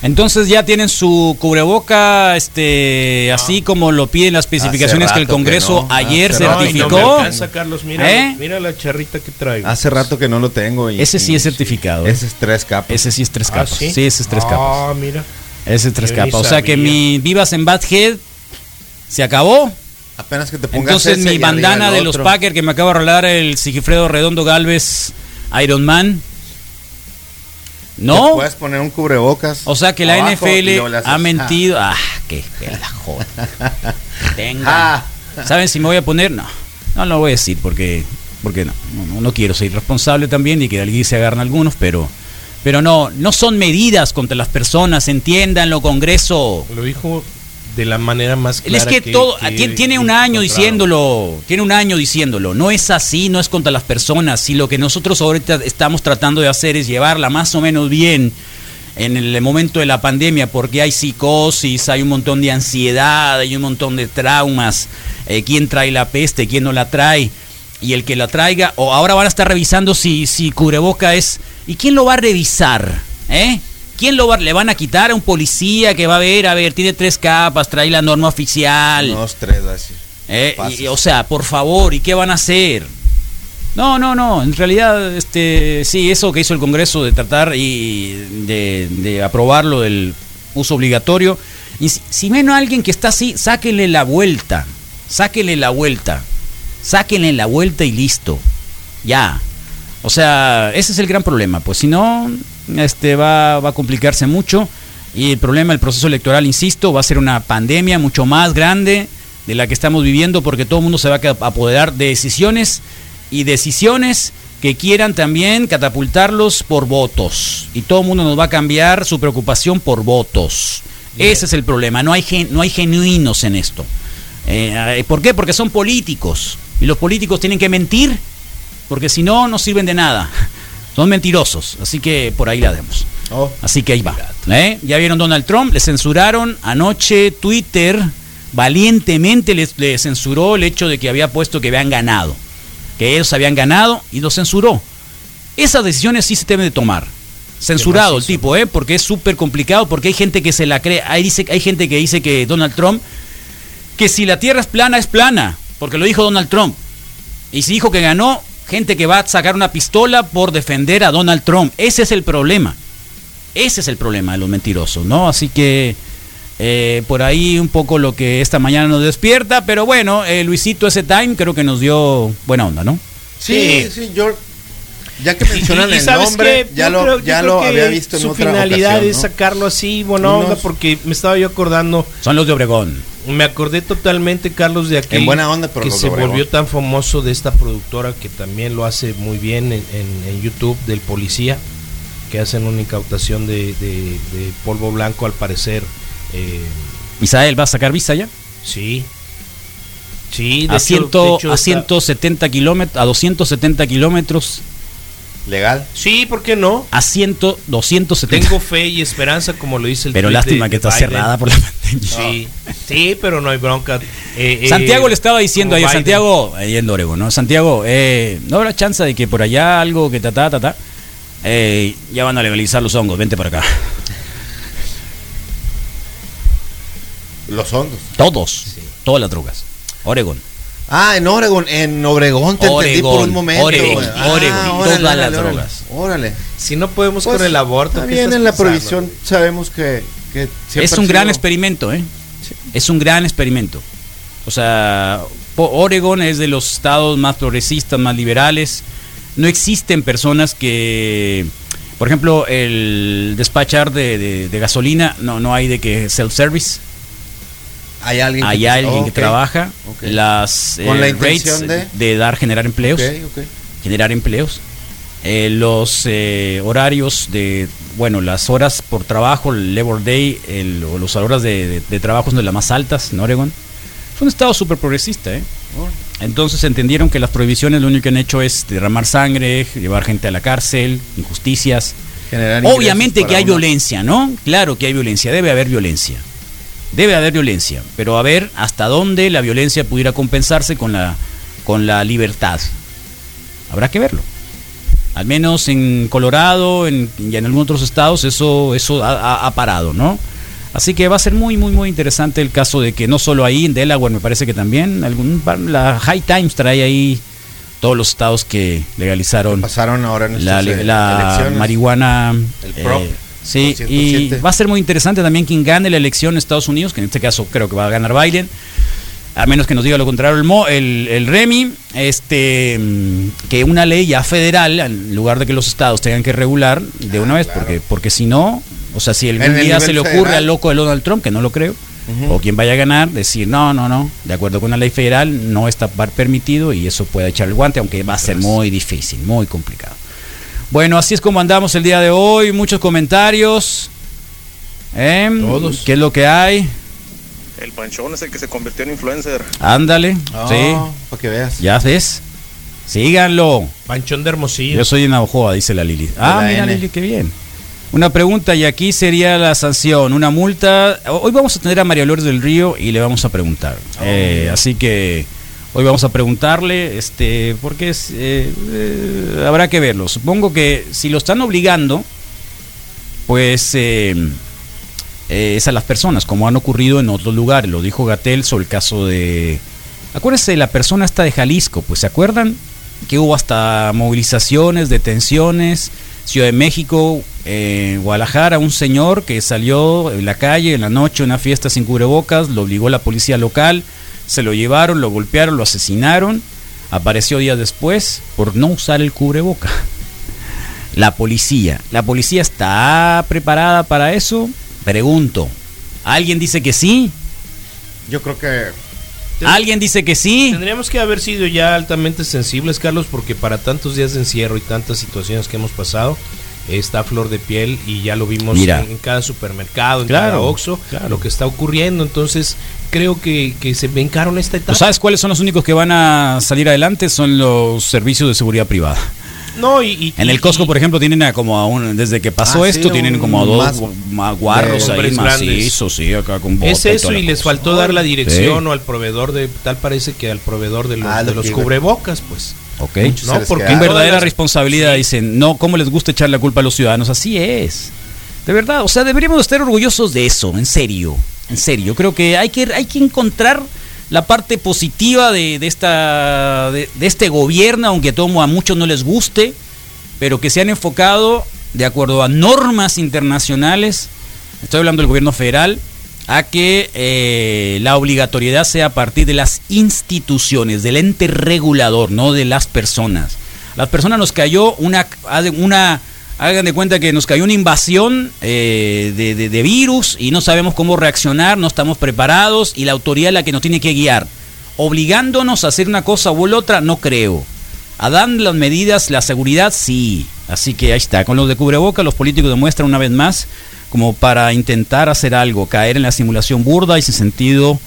Entonces ya tienen su cubreboca, este, así como lo piden las especificaciones que el que Congreso no, ayer hace rato. No, y no me certificó. alcanza, Carlos, mira, ¿Eh? mira la charrita que traigo. Hace rato que no lo tengo. Y, Ese sí y- es certificado. ¿eh? Ese es tres capas. Ese sí es tres Ah, capas. ¿sí? sí? ese es tres capas. Ah, mira. Ese es tres Yo capas. O sea que mi Vivas en Bad Head se acabó. Apenas que te pongas Entonces ese mi bandana de los. Packers que me acaba de regalar el Sigifredo Redondo Galvez Iron Man. Te No. puedes poner un cubrebocas. O sea que la NFL ha ah. mentido. Ah, qué joda. Tenga. Ah. ¿Saben si me voy a poner? No. No lo voy a decir porque porque no, no, no, no quiero ser irresponsable también y que alguien se agarren algunos, pero pero no, no son medidas contra las personas, entiéndanlo, Congreso. Lo dijo de la manera más clara Es que, todo tiene, tiene un año diciéndolo, tiene un año diciéndolo. No es así, no es contra las personas. Si lo que nosotros ahorita estamos tratando de hacer es llevarla más o menos bien en el momento de la pandemia, porque hay psicosis, hay un montón de ansiedad, hay un montón de traumas. eh, ¿Quién trae la peste? ¿Quién no la trae? Y el que la traiga, o ahora van a estar revisando si, si cubreboca es. ¿Y quién lo va a revisar? ¿Eh? ¿Quién lo va, le van a quitar a un policía que va a ver, a ver, tiene tres capas, trae la norma oficial? Unos tres así. Eh, y- o sea, por favor, ¿y qué van a hacer? No, no, no. En realidad, este, sí, eso que hizo el Congreso de tratar y de, de aprobar lo del uso obligatorio. Y si, si a alguien que está así, sáquenle la vuelta. Sáquenle la vuelta. Sáquenle la vuelta y listo. Ya. O sea, ese es el gran problema. Pues si no, este va, va a complicarse mucho. Y el problema del proceso electoral, insisto, va a ser una pandemia mucho más grande de la que estamos viviendo porque todo el mundo se va a apoderar de decisiones y decisiones que quieran también catapultarlos por votos. Y todo el mundo nos va a cambiar su preocupación por votos. Ese es el problema. No hay, gen- no hay genuinos en esto. Eh, ¿Por qué? Porque son políticos. Y los políticos tienen que mentir porque si no, no sirven de nada. Son mentirosos. Así que por ahí la demos. Así que ahí va. ¿eh? Ya vieron Donald Trump, le censuraron anoche Twitter, valientemente le, le censuró el hecho de que había puesto que habían ganado. Que ellos habían ganado y lo censuró. Esas decisiones sí se deben de tomar. Censurado el tipo, ¿eh? porque es súper complicado, porque hay gente que se la cree. Hay, dice, hay gente que dice que Donald Trump, que si la tierra es plana, es plana, porque lo dijo Donald Trump. Y si dijo que ganó, gente que va a sacar una pistola por defender a Donald Trump. Ese es el problema. Ese es el problema de los mentirosos, ¿no? Así que eh, por ahí un poco lo que esta mañana nos despierta, pero bueno, eh, Luisito ese time creo que nos dio buena onda, ¿no? Sí, sí, yo. Ya que mencionan Y- y el ¿sabes nombre, qué? ya Yo lo, creo- ya lo había visto en su otra finalidad ocasión, es ¿no? sacarlo así, buena Unos- onda, porque me estaba yo acordando. Son los de Obregón. Me acordé totalmente, Carlos, de aquel En buena onda, pero que se Obregón. volvió tan famoso de esta productora que también lo hace muy bien en, en- en YouTube, del policía, que hacen una incautación de, de- de polvo blanco, al parecer. eh, Misael, ¿va a sacar visa ya? sí. Sí, de a, hecho- ciento- de hecho a está- 170 kilómetros, a 270 kilómetros, ¿Legal? Sí, ¿por qué no? a 100, 270. Tengo fe y esperanza, como lo dice el Pero lástima de- que de está Biden. cerrada por la pandemia. Sí, sí, pero no hay bronca. Eh, eh, Santiago le estaba diciendo ayer. Santiago, ahí en Oregon, ¿no? Santiago, eh, no habrá chance de que por allá algo que ta, ta, ta, ta, eh, ya van a legalizar los hongos, vente para acá. Los hongos. Todos, todas las drogas. Oregon. Ah, en Oregon, en Obregón te entendí por un momento. Oregón, güey. Ah, órale, todas las órale, drogas. Órale. Si no podemos Pues, con el aborto, Está ¿qué bien, en la pensando? prohibición sabemos que, Es un gran sido- experimento, ¿eh? Es un gran experimento. O sea, Oregon es de los estados más progresistas, más liberales. No existen personas que, por ejemplo, el despachar de, de- de gasolina, no, no hay de que self-service. Hay alguien Hay que- alguien que trabaja. Las Con la eh, rates de- de dar, generar empleos. Generar empleos. Eh, los eh, horarios de, bueno, las horas por trabajo, el Labor Day, el, o las horas de, de- de trabajo son de las más altas en Oregon. Es un estado súper progresista, ¿eh? Entonces entendieron que las prohibiciones lo único que han hecho es derramar sangre, llevar gente a la cárcel, injusticias. Generar Obviamente que hay una- violencia, ¿no? Claro que hay violencia, debe haber violencia. Debe haber violencia, pero a ver hasta dónde la violencia pudiera compensarse con la, con la libertad. Habrá que verlo. Al menos en Colorado en, y en algunos otros estados eso, eso ha, parado, ¿no? Así que va a ser muy, muy, muy interesante el caso de que no solo ahí, en Delaware me parece que también, algún, la High Times trae ahí todos los estados que legalizaron Pasaron ahora en la, eh, la marihuana. El PROP, sí, 207. y va a ser muy interesante también quien gane la elección en Estados Unidos, que en este caso creo que va a ganar Biden. A menos que nos diga lo contrario el, Mo- el, el Remy, este, mm, que una ley ya federal, en lugar de que los estados tengan que regular de una vez, porque, porque si no, o sea, si algún el día nivel se le ocurre federal. al loco de Donald Trump, que no lo creo, o quien vaya a ganar, decir, no, no, no, de acuerdo con la ley federal, no está permitido y eso puede echar el guante, aunque va a ser muy difícil, muy complicado. Bueno, así es como andamos el día de hoy, muchos comentarios. ¿Eh? Todos. ¿Qué es lo que hay? El panchón es el que se convirtió en influencer. Ándale, Ah, sí, Para que veas. ya ves. Síganlo. Panchón de Hermosillo. Yo soy en Navajoa, dice la Lili. Ah, la mira N. Lili, qué bien. Una pregunta y aquí sería la sanción, una multa. Hoy vamos a tener a María Lourdes del Río y le vamos a preguntar. Eh, así que hoy vamos a preguntarle, este, porque es, eh, eh, habrá que verlo. Supongo que si lo están obligando, pues eh, eh, es a las personas, como han ocurrido en otros lugares. Lo dijo Gatel sobre el caso de. Acuérdense de la persona esta de Jalisco, pues se acuerdan que hubo hasta movilizaciones, detenciones. Ciudad de México, eh, Guadalajara, un señor que salió en la calle en la noche, una fiesta sin cubrebocas, lo obligó la policía local, se lo llevaron, lo golpearon, lo asesinaron, apareció días después por no usar el cubreboca. La policía. ¿La policía está preparada para eso? Pregunto. ¿Alguien dice que sí? Yo creo que ¿Alguien dice que sí? Tendríamos que haber sido ya altamente sensibles, Carlos, porque para tantos días de encierro y tantas situaciones que hemos pasado, está a flor de piel y ya lo vimos Mira. en, en cada supermercado, en Claro, cada Oxxo, claro. lo que está ocurriendo. Entonces, creo que, que se vencaron esta etapa. ¿Tú sabes cuáles son los únicos que van a salir adelante? Son los servicios de seguridad privada. No, y, y- En el Costco, por ejemplo, tienen a como a un, desde que pasó Ah, esto, sí, tienen como a dos más- guarros ahí macizos, sí, acá con es y eso y les cosa. faltó dar la dirección Sí. o al proveedor de tal parece que al proveedor de los, Ah, de lo los que- cubrebocas, pues. Ok. Muchos No, porque. En verdadera las- responsabilidad, dicen, no, ¿cómo les gusta echar la culpa a los ciudadanos? Así es. De verdad, o sea, deberíamos estar orgullosos de eso, en serio. En serio, creo que hay que, hay que encontrar la parte positiva de, esta, de este gobierno, aunque tomo a muchos no les guste, pero que se han enfocado de acuerdo a normas internacionales, estoy hablando del gobierno federal, a que eh, la obligatoriedad sea a partir de las instituciones, del ente regulador, no de las personas. Las personas nos cayó una, una hagan de cuenta que nos cayó una invasión eh, de, de- de virus y no sabemos cómo reaccionar, no estamos preparados y la autoridad es la que nos tiene que guiar. Obligándonos a hacer una cosa u otra, no creo. A dar las medidas, la seguridad, sí. Así que ahí está. Con los de cubreboca, los políticos demuestran una vez más como para intentar hacer algo, caer en la simulación burda y sin sentido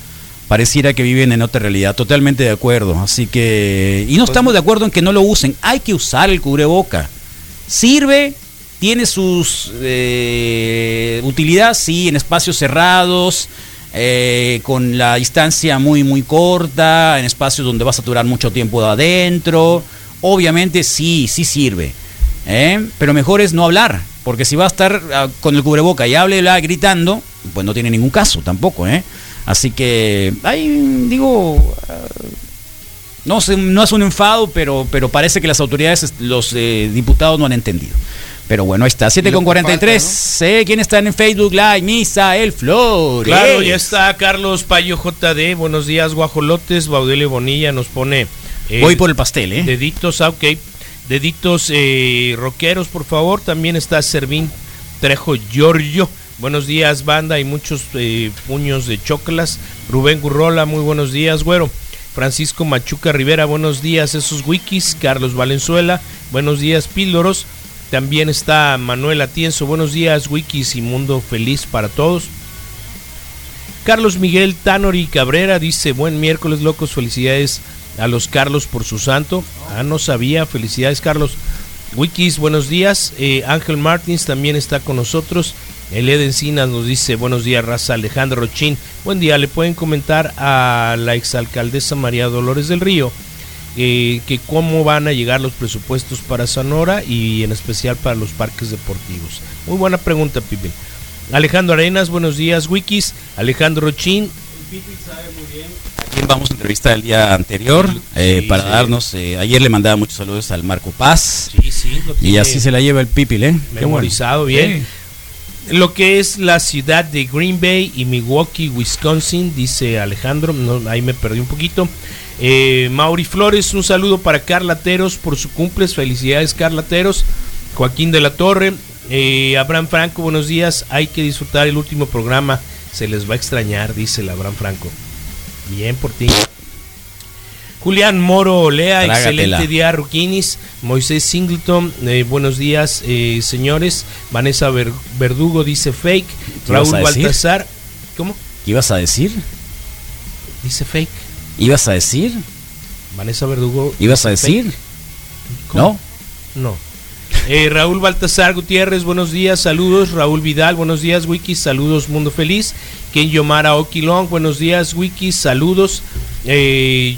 pareciera que viven en otra realidad. Totalmente de acuerdo. Así que... Y no estamos de acuerdo en que no lo usen. Hay que usar el cubreboca. Sirve, tiene sus eh, utilidad, sí, en espacios cerrados, eh, con la distancia muy, muy corta, en espacios donde vas a durar mucho tiempo de adentro. Obviamente sí, sí sirve. ¿eh? Pero mejor es no hablar, porque si va a estar ah, con el cubreboca y hable, gritando, pues no tiene ningún caso tampoco. ¿eh? Así que, ahí digo, ah, no, no es un enfado, pero, pero parece que las autoridades, los eh, diputados no han entendido. Pero bueno, ahí está, 7 con 43. ¿eh? ¿Quién está en Facebook Live? Misael Flores. Claro, ya está Carlos Payo JD. Buenos días, guajolotes. Baudelio Bonilla nos pone. eh, Voy por el pastel, ¿eh? Deditos, ah, ok. Deditos eh, rockeros, por favor. También está Servín Trejo Giorgio. Buenos días, banda, y muchos eh, puños de choclas. Rubén Gurrola, muy buenos días, güero. Francisco Machuca Rivera, buenos días, esos wikis. Carlos Valenzuela, buenos días, píldoros. También está Manuel Atienzo, buenos días, wikis y mundo feliz para todos. Carlos Miguel Tanori Cabrera dice, buen miércoles, locos, felicidades a los Carlos por su santo. Ah, no sabía, felicidades Carlos. Wikis, buenos días. Eh, Ángel Martins también está con nosotros. Eled Encinas nos dice, buenos días, raza Alejandro Rochín. Buen día, le pueden comentar a la exalcaldesa María Dolores del Río eh, que cómo van a llegar los presupuestos para Sonora y en especial para los parques deportivos. Muy buena pregunta, Pipe. Alejandro Arenas, buenos días, Wikis. Alejandro Rochín, Bien, vamos a entrevista el día anterior eh, Sí, para sí. darnos. eh, ayer le mandaba muchos saludos al Marco Paz. Sí, y así se la lleva el Pipil, ¿eh? Memorizado bien. Lo que es la ciudad de Green Bay y Milwaukee, Wisconsin, dice Alejandro. No, ahí me perdí un poquito. Eh, Mauri Flores, un saludo para Carlateros por su cumples. Felicidades, Carlateros. Joaquín de la Torre. eh, Abraham Franco, buenos días. Hay que disfrutar el último programa. Se les va a extrañar, dice el Abraham Franco. Bien por ti. Julián Moro Olea, Trágatela. excelente día, Ruquinis. Moisés Singleton, eh, buenos días, eh, señores. Vanessa Ver- Verdugo dice fake. ¿Qué ibas Raúl? Baltasar, ¿cómo? ¿Qué ibas a decir? Dice fake. ¿Ibas a decir? Vanessa Verdugo. ¿Ibas a decir? ¿No? No. Eh, Raúl Baltasar Gutiérrez, buenos días, saludos. Raúl Vidal, buenos días, Wikis, saludos, Mundo Feliz. Ken Yomara Oquilón, buenos días, Wikis, saludos. Eh,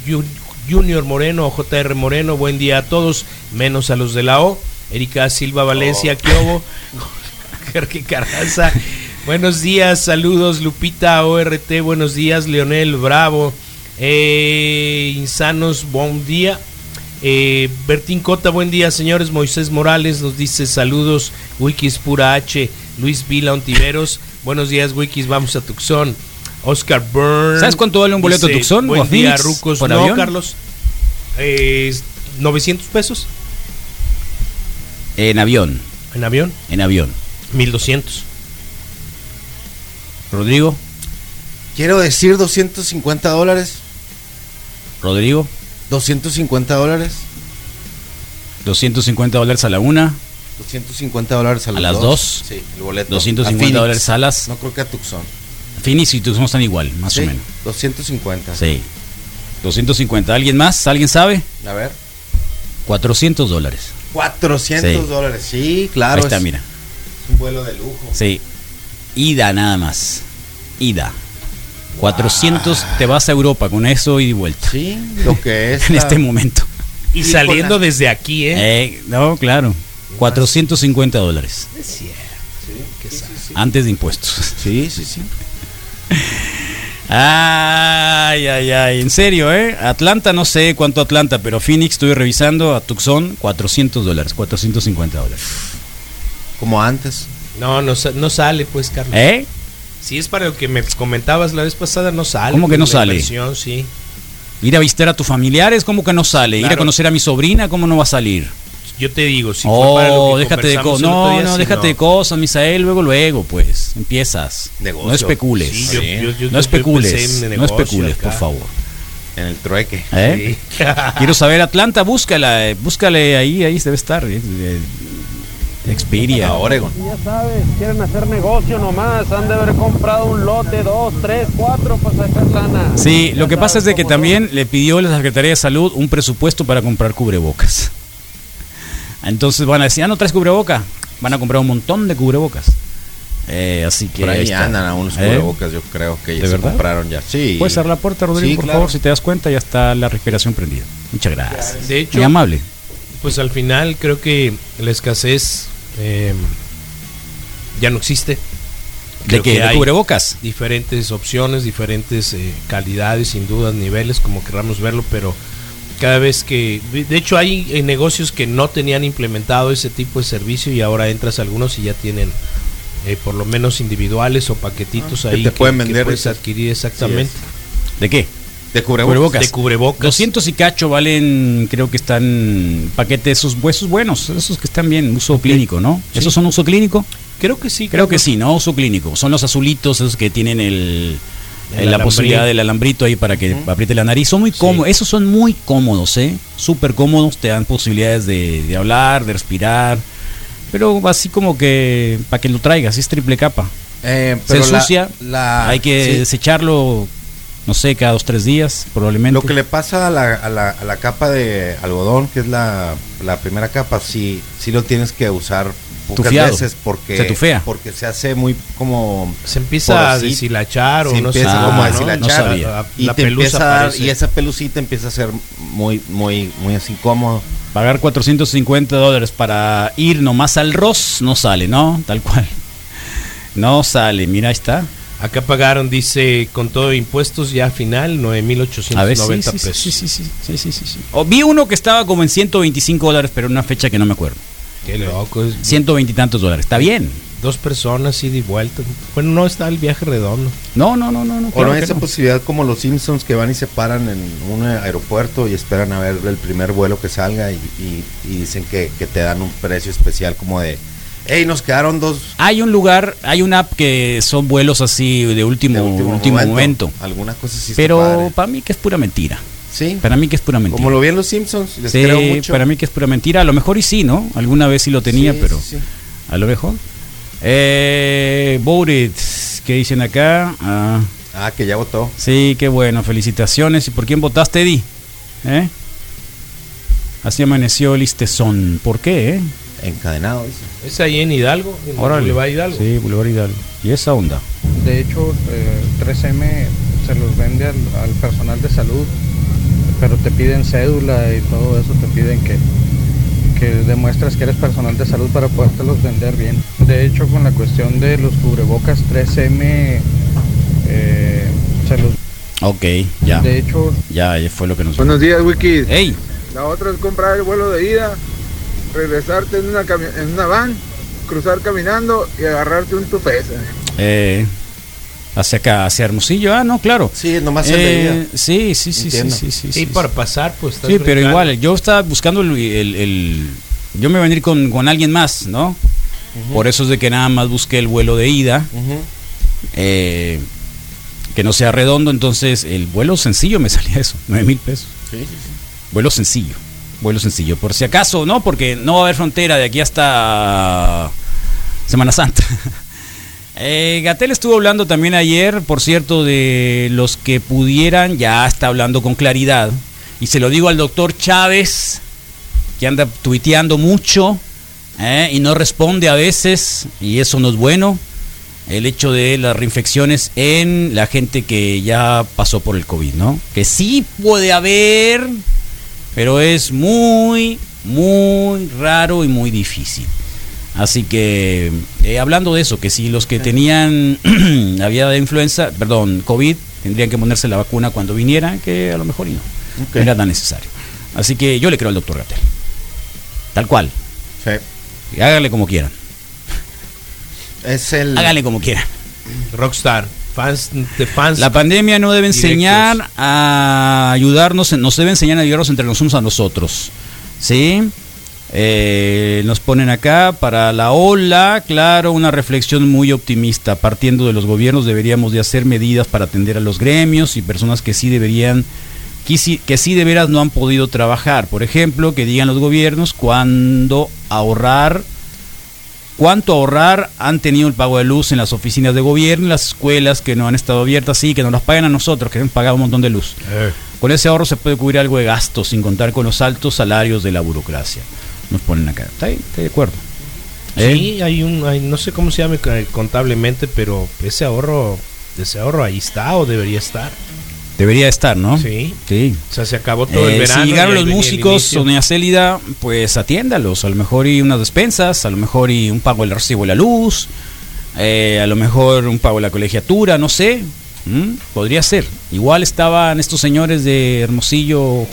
Junior Moreno, JR Moreno, buen día a todos, menos a los de la O. Erika Silva Valencia, Kiobo. Jorge Carranza, buenos días, saludos. Lupita ORT, buenos días. Leonel Bravo, eh, Insanos, buen día. Eh, Bertín Cota, buen día, señores. Moisés Morales nos dice saludos. Wikis Pura H. Luis Vila Ontiveros, buenos días, Wikis. Vamos a Tucson. Oscar Burns. ¿Sabes cuánto vale un boleto a dice, Tucson Buen día, Phoenix Rucos. por no, avión? Carlos. Eh, 900 pesos. En avión. ¿En avión? En avión. 1200. Rodrigo. Quiero decir 250 dólares. Rodrigo. 250 dólares. 250 dólares a la una. 250 dólares a, A los las dos. Sí, el boleto. 250 A dólares a las- No creo que a Tucson. Phoenix y Tucson están igual, más Sí, o menos. 250. Sí. 250. ¿Alguien más? ¿Alguien sabe? A ver. 400 dólares. 400 Sí. dólares. Sí, claro. Ahí está, es- mira. Es un vuelo de lujo. Sí. Ida nada más. Ida. 400 te vas a Europa con eso y de vuelta. Sí, lo que es. en la- este momento. Y saliendo desde aquí, ¿eh? Eh, no, claro. 450 dólares. Es cierto. Antes de impuestos. Sí, sí, sí. Ay, ay, ay. En serio, ¿eh? Atlanta, no sé cuánto Atlanta, pero Phoenix estoy revisando. A Tucson, 400 dólares. 450 dólares. Como antes. No, no, no sale, pues, Carlos. ¿Eh? Si es para lo que me comentabas la vez pasada, no sale. ¿Cómo que no sale? sí. Ir a visitar a tus familiares, ¿cómo que no sale? Ir a conocer a mi sobrina, ¿cómo no va a salir? Yo te digo, si fue para lo oh, que déjate de cosas. No, día, no, déjate de cosas, Misael. Luego, luego, pues. Empiezas. Negocio. No especules. Sí, yo- yo- yo- no especules. no especules, por favor. En el trueque. ¿Eh? Quiero saber Atlanta, búscala, eh, búscale ahí, ahí debe estar. Eh, Xperia. Oregon. Ya sabes, quieren hacer negocio nomás. Han de haber comprado un lote, dos, tres, cuatro para sacar lana. Sí, lo que pasa es de que también le pidió la Secretaría de Salud un presupuesto para comprar cubrebocas. Entonces van a decir, ah, no traes cubreboca. Van a comprar un montón de cubrebocas. Eh, así que Por ahí, está. andan a unos ¿Eh? cubrebocas, yo creo que ya ¿De se verdad? compraron ya. Sí. Puedes cerrar la puerta, Rodrigo, Sí, por claro. favor. Si te das cuenta, ya está la respiración prendida. Muchas gracias. De hecho, Muy amable. Pues al final creo que la escasez eh, ya no existe. Creo qué? que ¿De hay cubrebocas? Diferentes opciones, diferentes eh, calidades, sin dudas, niveles, como queramos verlo, pero cada vez que... De hecho hay eh, negocios que no tenían implementado ese tipo de servicio y ahora entras a algunos y ya tienen eh, por lo menos individuales o paquetitos Ah, que ahí te pueden vender puedes esos. adquirir exactamente. ¿De qué? De cubrebocas. De cubrebocas. 200 y cacho valen, creo que están paquetes esos huesos buenos, esos que están bien, uso clínico, ¿no? Sí. ¿Esos son uso clínico? Creo que sí. Creo que sí, ¿no? Uso clínico. Son los azulitos, esos que tienen el, El la posibilidad del alambrito ahí para que apriete la nariz. Son muy cómodos, esos son muy cómodos, ¿eh? Súper cómodos, te dan posibilidades de, de hablar, de respirar. Pero así como que para que lo traigas, es triple capa. Eh, Se la- ensucia, la- hay que sí. desecharlo, no sé, cada dos, tres días, probablemente. Lo que le pasa a la, a la, a la capa de algodón, que es la, la primera capa, sí, sí lo tienes que usar pocas Tufiado. veces porque Se tufea. porque se hace muy como Se empieza a deshilachar o Se no sé empieza como a ¿no? deshilachar No sabía. La- y la te empieza a y esa pelucita empieza a ser muy muy muy así incómodo. Pagar 450 dólares para ir nomás al ROS no sale, ¿no? Tal cual. No sale, mira, ahí está. Acá pagaron, dice, con todo impuestos ya final, 9.890 A ver, sí, sí, pesos. sí, sí, sí, sí, sí, sí, sí. O vi uno que estaba como en 125 dólares, pero en una fecha que no me acuerdo. Qué loco. Es 120 y tantos dólares. Está bien. dos personas ida y vuelta. Bueno, no está el viaje redondo. No, no, no, no. no O claro no hay esa no. posibilidad como los Simpsons que van y se paran en un aeropuerto y esperan a ver el primer vuelo que salga y, y- y dicen que, que te dan un precio especial como de, hey, nos quedaron dos Hay un lugar, hay una app que son vuelos así de último, de último, último momento. momento. Alguna cosa sí Pero para mí que es pura mentira. Sí. Para mí que es pura mentira. Como lo vi en los Simpsons, les sí, creo mucho. para mí que es pura mentira. A lo mejor y sí, ¿no? Alguna vez sí lo tenía, Sí, pero sí, a lo mejor. Eh, voted, ¿qué dicen acá? Ah, Ah, que ya votó. sí, qué bueno, felicitaciones. ¿Y por quién votaste, Eddie? ¿Eh? Así amaneció el Istezón. ¿Por qué, eh? Encadenado, dice. Es ahí en Hidalgo, en Órale. Boulevard Hidalgo. Sí, Boulevard Hidalgo. ¿Y esa onda? De hecho, eh, 3M se los vende al, al personal de salud, pero te piden cédula y todo eso, te piden que, que demuestres que eres personal de salud para podértelos vender bien. De hecho, con la cuestión de los cubrebocas 3M, eh, se los... Ok, ya. De hecho, Ya, ya fue lo que nos Buenos días, Wiki. ¡Ey! La otra es comprar el vuelo de ida, regresarte en una, cami- en una van, cruzar caminando y agarrarte un tupesa. Eh, hacia acá, hacia Hermosillo. Ah, no, claro. Sí, nomás de ida. Sí, sí, sí, sí, sí, sí, Y sí, para sí. pasar, pues Sí, pero igual, yo estaba buscando el, el- el- yo me voy a venir con, con alguien más, ¿no? Por eso es de que nada más busqué el vuelo de ida. eh, que no sea redondo, entonces el vuelo sencillo me salía eso, 9 mil pesos. Vuelo sencillo, vuelo sencillo. Por si acaso, ¿no? Porque no va a haber frontera de aquí hasta Semana Santa. Eh, Gatel estuvo hablando también ayer, por cierto, de los que pudieran, ya está hablando con claridad. Y se lo digo al doctor Chávez, que anda tuiteando mucho eh, y no responde a veces, y eso no es bueno. El hecho de las reinfecciones en la gente que ya pasó por el COVID, ¿no? Que sí puede haber, pero es muy, muy raro y muy difícil. Así que, eh, hablando de eso, que si los que tenían había de influenza, perdón, COVID, tendrían que ponerse la vacuna cuando vinieran, que a lo mejor y no. No era tan necesario. Así que yo le creo al doctor Gatel. Tal cual. Y háganle como quieran. Es el. Háganle como quieran. Rockstar. Fans de fans. La pandemia no debe directos. enseñar a ayudarnos, nos debe enseñar a ayudarnos entre los unos a nosotros. ¿Sí? Eh, nos ponen acá para la ola, claro, una reflexión muy optimista. Partiendo de los gobiernos deberíamos de hacer medidas para atender a los gremios y personas que sí deberían, que sí, que sí de veras no han podido trabajar. Por ejemplo, que digan los gobiernos cuándo ahorrar, cuánto ahorrar han tenido el pago de luz en las oficinas de gobierno, en las escuelas que no han estado abiertas, sí, que nos las pagan a nosotros, que hemos pagado un montón de luz. Con ese ahorro se puede cubrir algo de gastos sin contar con los altos salarios de la burocracia. Nos ponen acá. ¿Está ahí? ¿Está de acuerdo? ¿Eh? Sí, hay un, hay- no sé cómo se llama eh, contablemente, pero ese ahorro, ese ahorro ahí está o debería estar. Debería estar, ¿no? Sí. Sí. O sea, se acabó todo el Eh, verano. si llegaron los músicos, doña Célida, pues atiéndalos. A lo mejor y unas despensas, a lo mejor y un pago del recibo de la luz, eh, a lo mejor un pago de la colegiatura, no sé. ¿Mm? Podría ser. Igual estaban estos señores de Hermosillo,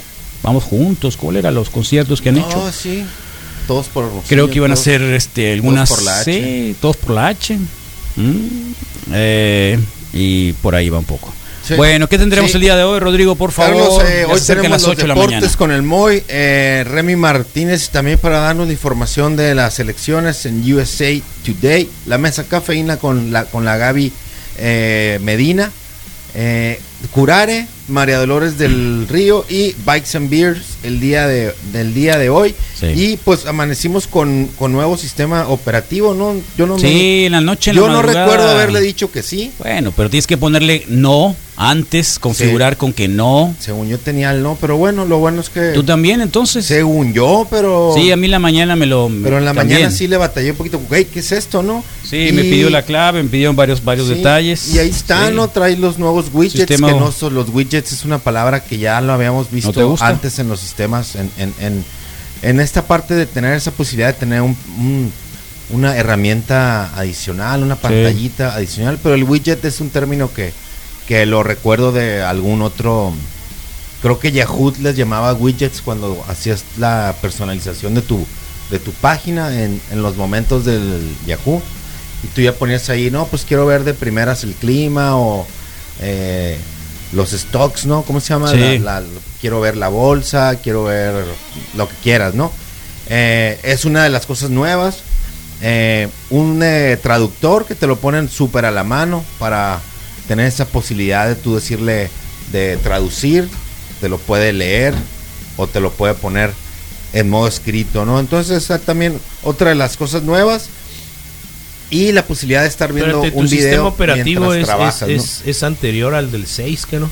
vamos juntos, ¿cuáles eran los conciertos que han hecho? No, sí. Todos por Hermosillo, Creo que iban a todos- ser este, algunas. por la H. Sí, todos por la H. Mm. Eh, y por ahí va un poco. Sí. Bueno, ¿qué tendremos Sí. el día de hoy, Rodrigo? Por favor. Carlos, eh, hoy tenemos las los 8 de la deportes mañana. con el Moy, eh, Remy Martínez también para darnos la información de las elecciones en USA Today, la mesa cafeína con la con la Gaby eh, Medina, eh, Curare, María Dolores del Río y Bikes and Beers el día de del día de hoy Sí. y pues amanecimos con, con nuevo sistema operativo, no yo no me- Sí, en la noche, en yo la no recuerdo haberle dicho que sí. Bueno, pero tienes que ponerle no antes, configurar con que no. Según yo tenía el no, pero bueno, lo bueno es que ¿Tú también entonces? Según yo, pero Sí, a mí la mañana me lo. Pero en la también. mañana sí le batallé un poquito. Güey, ¿qué es esto, no? Sí, me pidió la clave, me pidió varios, varios Sí, detalles. Y ahí está, Sí. ¿no? Trae los nuevos widgets, Sistema- que no son los widgets, es una palabra que ya lo habíamos visto antes en los sistemas, en, en, en, en esta parte de tener esa posibilidad de tener un, un- una herramienta adicional, una pantallita adicional, pero el widget es un término que, que lo recuerdo de algún otro, creo que Yahoo les llamaba widgets cuando hacías la personalización de tu, de tu página en, en los momentos del Yahoo. Y tú ya ponías ahí, no, pues quiero ver de primeras el clima o eh, los stocks, ¿no? ¿Cómo se llama? Sí. La- la- quiero ver la bolsa, quiero ver lo que quieras, ¿no? Eh, es una de las cosas nuevas. Eh, un traductor que te lo ponen súper a la mano para tener esa posibilidad de tú decirle de traducir, te lo puede leer o te lo puede poner en modo escrito, ¿no? Entonces esa también otra de las cosas nuevas y la posibilidad de estar viendo Espérate, un video sistema operativo es, trabajas, es, ¿no? es- es anterior al del 6, que no?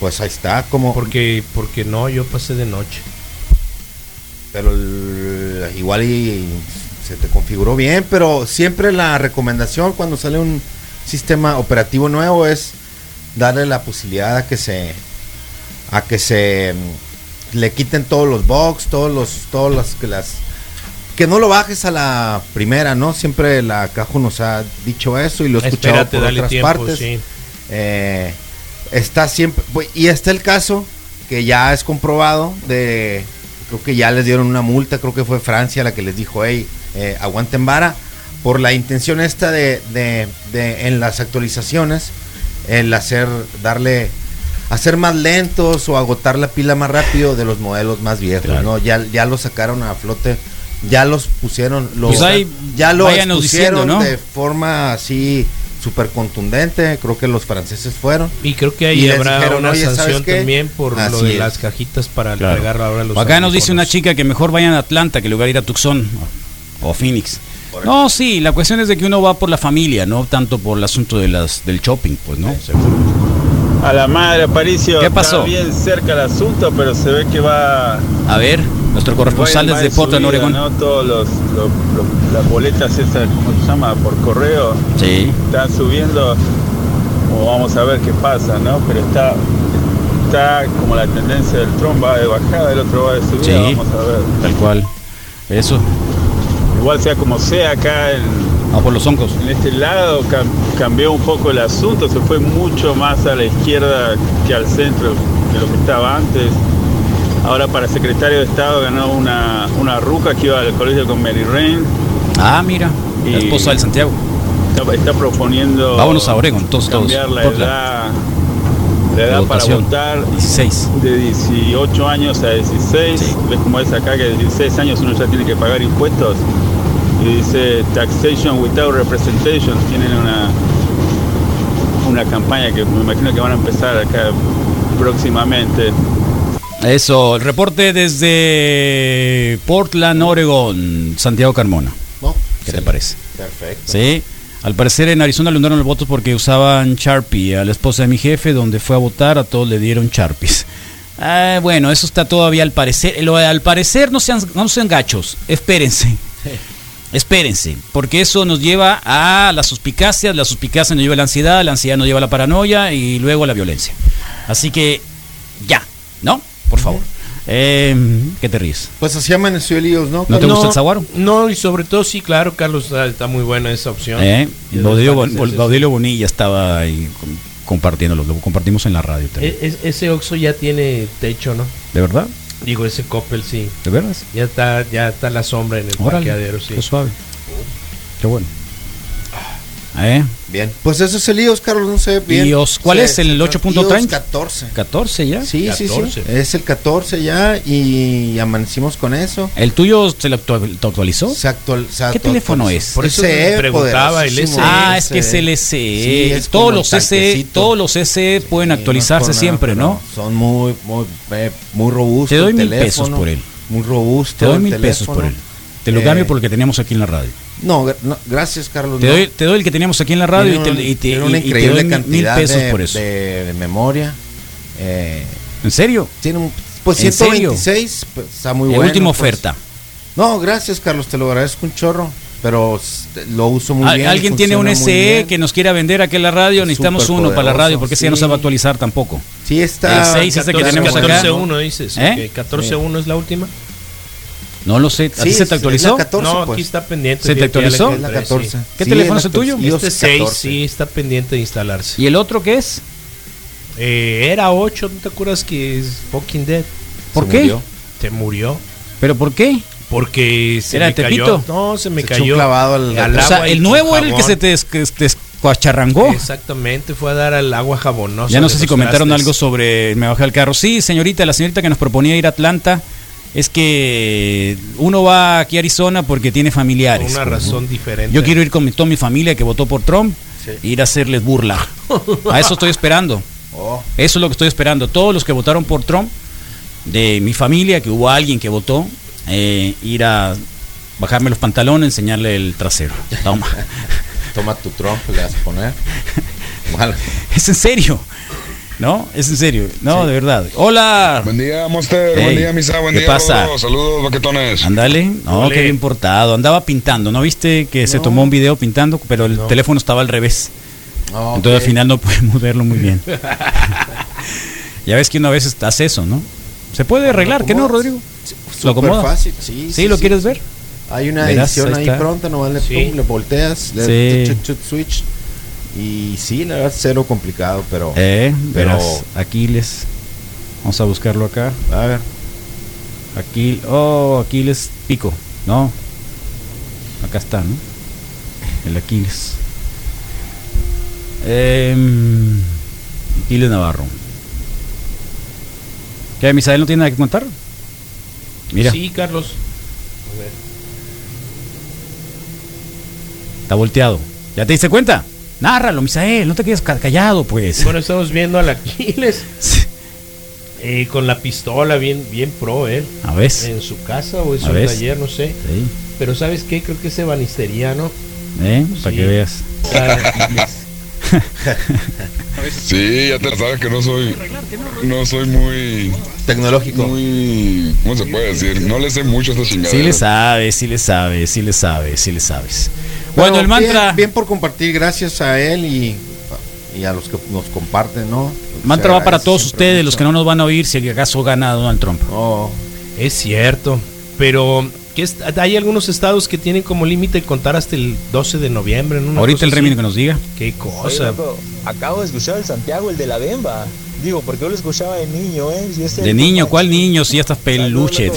Pues ahí está, como... Porque, porque no, yo pasé de noche. Pero el- igual y se te configuró bien, pero siempre la recomendación cuando sale un sistema operativo nuevo es darle la posibilidad a que se a que se mm, le quiten todos los bugs, todos los todos las que las que no lo bajes a la primera, ¿no? Siempre la Cajo nos ha dicho eso y lo he escuchado Espérate, por otras tiempo, partes. sí. Eh, está siempre y está el caso que ya es comprobado de creo que ya les dieron una multa creo que fue Francia la que les dijo hey eh, aguanten vara por la intención esta de, de- de en las actualizaciones el hacer darle hacer más lentos o agotar la pila más rápido de los modelos más viejos no ya ya lo sacaron a flote ya los pusieron, los, Pues ahí ya lo váyanos pusieron de forma así súper contundente, creo que los franceses fueron. Y creo que ahí habrá dijeron, una "Oye, ¿sabes sanción qué?". también por lo de es. las cajitas para Claro. entregar ahora los Acá nos dice una chica que mejor vayan a Atlanta que en lugar de ir a Tucson o Phoenix. No, sí, la cuestión es de que uno va por la familia, no tanto por el asunto de las, del shopping, pues, ¿no? A la madre, Aparicio. ¿Qué pasó? Está bien cerca el asunto, pero se ve que va. A ver, nuestro corresponsal desde en Portland, Oregón. ¿no? Todos los, los- los- las boletas esas, ¿cómo se llama? Por correo. Sí. Están subiendo. O vamos a ver qué pasa, ¿no? Pero está. Está como la tendencia del Trump va de bajada, el otro va de subida. Sí. Vamos a ver. Tal cual. Eso. Igual sea como sea, acá en, Ah, por los hongos. en este lado cam- cambió un poco el asunto, se fue mucho más a la izquierda que al centro de lo que estaba antes. Ahora para secretario de Estado ganó una, una ruca que iba al colegio con Mary Rain. Ah, mira, la esposa del Santiago. Está, está proponiendo Vámonos a Oregón, todos, todos. cambiar la Portland. edad, la edad para votar 16. de 18 años a 16. ¿Ves cómo es acá que de 16 años uno ya tiene que pagar impuestos? Y dice Taxation Without Representation. Tienen una, una campaña que me imagino que van a empezar acá próximamente. Eso, el reporte desde Portland, Oregón, Santiago Carmona. No, ¿Qué te parece? Perfecto. Sí. Al parecer en Arizona le hundaron los votos porque usaban Sharpie. A la esposa de mi jefe, donde fue a votar, a todos le dieron Sharpies. Ah, bueno, eso está todavía al parecer. Lo al parecer no sean, no sean gachos. Espérense. Espérense, porque eso nos lleva a las suspicacias, la suspicacia nos lleva a la ansiedad, la ansiedad nos lleva a la paranoia y luego a la violencia. Así que, ya, ¿no? Por favor. Eh, ¿Qué te ríes? Pues así amaneció Elíos, ¿no? ¿No te gusta el saguaro? No, y sobre todo sí, claro, Carlos, está, está muy buena esa opción. ¿Eh? Baudilio, Baudilio Bonilla estaba ahí com- compartiéndolo, lo compartimos en la radio también. E- es- ese Oxxo ya tiene techo, ¿no? ¿De verdad? Digo, ese Coppel sí. ¿De veras? Ya está, ya está la sombra en el Órale, parqueadero, sí. qué suave. Qué bueno. ¿Eh? Bien. Pues eso es Elíos, Carlos, no sé bien. ¿Ios cuál Sí, es? ¿El IOS 8.30? 14. 14 ya. Sí, sí, sí. Es el 14 ya y amanecimos con eso. ¿El tuyo se lo actualizó? Se actual- se ¿Qué teléfono es? Por eso me preguntaba el SE. Ah, es que es el SE. Sí, es todos los el SE, todos los SE pueden Sí, actualizarse no nada, siempre, ¿no? Son muy, muy, eh, muy robustos. Te doy el mil teléfono, pesos por él. Muy robusto. Te doy el mil pesos teléfono. por él. Te lo Eh, cambio por el que teníamos aquí en la radio. No, no, gracias, Carlos. Te no. doy, te doy el que teníamos aquí en la radio y Tiene te, un- y te- tiene una y- y te increíble doy cantidad mil pesos de, por eso. de- de memoria. Eh, ¿En serio? Tiene un, pues ¿En serio? 126, pues, está muy bueno. última pues. oferta. No, gracias, Carlos, te lo agradezco un chorro, pero lo uso muy bien. Alguien tiene un SE que nos quiera vender aquí en la radio, necesitamos Súper uno para la radio poderoso, porque ese ya no sí. sabe actualizar tampoco. Sí, está. El 6 este que tenemos acá. 14.1 dices. ¿Eh? ok, 14.1 es la última. No lo sé. ¿A ti se te actualizó? la 14, no, pues. aquí está pendiente. ¿Se te actualizó? la 14. sí. ¿Qué Sí, teléfono es el tuyo? 14. Este 6 14. sí está pendiente de instalarse. ¿Y el otro qué es? Eh, era 8, ¿no te acuerdas que es Fucking Dead? ¿Por Se qué? murió. Se murió. ¿Pero por qué? Porque se ¿Era me cayó. Tepito? No, se me Se cayó. clavado al- al o sea, agua el nuevo era el que se te, que te. Exactamente, fue a dar al agua jabonosa. Ya no sé si comentaron trastes. algo sobre me bajé al carro. Sí, señorita, la señorita que nos proponía ir a Atlanta es que uno va aquí a Arizona porque tiene familiares. Una ¿no? razón diferente. Yo quiero ir con mi- toda mi familia que votó por Trump Sí. e ir a hacerles burla. A eso estoy esperando. Oh. Eso es lo que estoy esperando. Todos los que votaron por Trump, de mi familia, que hubo alguien que votó, eh, ir a bajarme los pantalones, enseñarle el trasero. Toma. Toma tu Trump, le vas a poner. Mal. es en serio. ¿No? Es en serio. No, de verdad. Hola. Buen día, Monster. Hey, buen día, Misa. Buen ¿qué día, pasa? Saludos, baquetones. Ándale. No, qué bien portado. Andaba pintando. ¿No viste que se tomó un video pintando, pero el teléfono estaba al revés? Entonces al final no pudimos verlo muy bien. ya ves que una vez hace eso, ¿no? Se puede arreglar, ¿qué no. Rodrigo? Súper ¿Lo fácil, sí, ¿Sí, sí, lo sí. quieres ver? Hay una Verás, edición ahí pronta, nomás le, Sí. pum, le volteas, le Sí. chut, chut, switch. Y sí, la verdad, cero complicado, pero. Eh, pero verás, Aquiles. Vamos a buscarlo acá. A ver. Aquí, oh, Aquiles Pico. No. Acá está, ¿no? El Aquiles. Em, Aquiles Navarro. ¿Qué, Misael no tiene nada que contar? Mira. Sí, Carlos. A ver. Está volteado. ¿Ya te diste cuenta? Nárralo, Misael, no te quedes ca- callado, pues. Bueno, estamos viendo al Aquiles eh, con la pistola bien, bien pro él. A ver. En su casa o en su taller, no sé. Sí. Pero ¿sabes qué? Creo que es ebanisteriano. ¿Eh? Para Sí. que veas. Sí, ya te sabes que no soy, no soy muy tecnológico. Muy, ¿cómo se puede decir? No le sé mucho a esta chingada. Sí le sabes, sí le sabes, sí le sabes, sí le sabes. Bueno, el mantra. Bien, bien por compartir, gracias a él y, y a los que nos comparten, ¿no? Mantra va para todos ustedes, mucho. los que no nos van a oír, si acaso gana Donald Trump. Es cierto, pero ¿qué es- hay algunos estados que tienen como límite contar hasta el 12 de noviembre. ¿no? Una Ahorita el así. Remini que nos diga. Qué Oye, cosa. loco, acabo de escuchar al Santiago, el de la Bemba. Digo, porque yo lo escuchaba de niño, ¿eh? Si De niño, ¿cuál niño? Si ya estás peluche.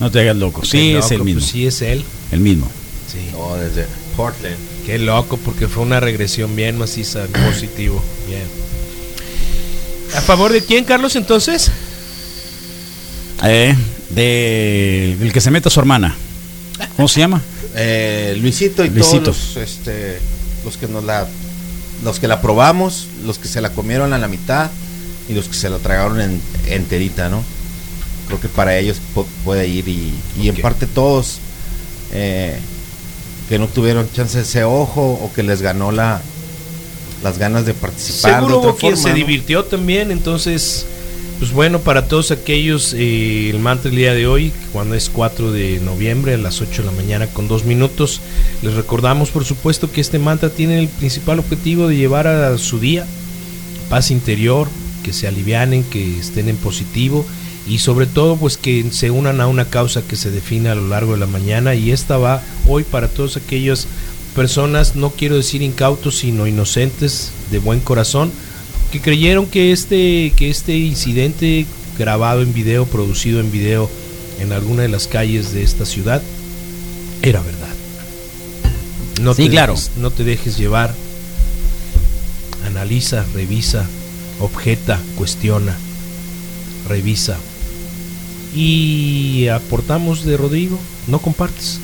No te hagas loco. Sí, es el mismo. pues sí, es él. El mismo. Sí. No, desde Portland. Qué loco, porque fue una regresión bien maciza, positivo. Bien. ¿A favor de quién, Carlos, entonces? Eh, de el que se mete a su hermana. ¿Cómo se llama? Eh, Luisito y Luisito. todos los, este, los que nos la los que la probamos, los que se la comieron a la mitad y los que se la tragaron en, enterita, ¿no? Creo que para ellos pu- puede ir y, y en parte todos eh, que no tuvieron chance de ese ojo o que les ganó la las ganas de participar de Seguro otra hubo quien forma, se ¿no? divirtió también, entonces, pues bueno, para todos aquellos, eh, el mantra el día de hoy, cuando es 4 de noviembre a las 8 de la mañana con dos minutos, les recordamos por supuesto que este mantra tiene el principal objetivo de llevar a su día paz interior, que se alivianen, que estén en positivo y sobre todo pues que se unan a una causa que se define a lo largo de la mañana y esta va hoy para todos aquellos personas, no quiero decir incautos, sino inocentes de buen corazón, que creyeron que este, que este incidente grabado en video, producido en video en alguna de las calles de esta ciudad, era verdad. No Sí, te claro. dejes- no te dejes llevar. Analiza, revisa, objeta, cuestiona, revisa. Y aportamos de Rodrigo, no compartes.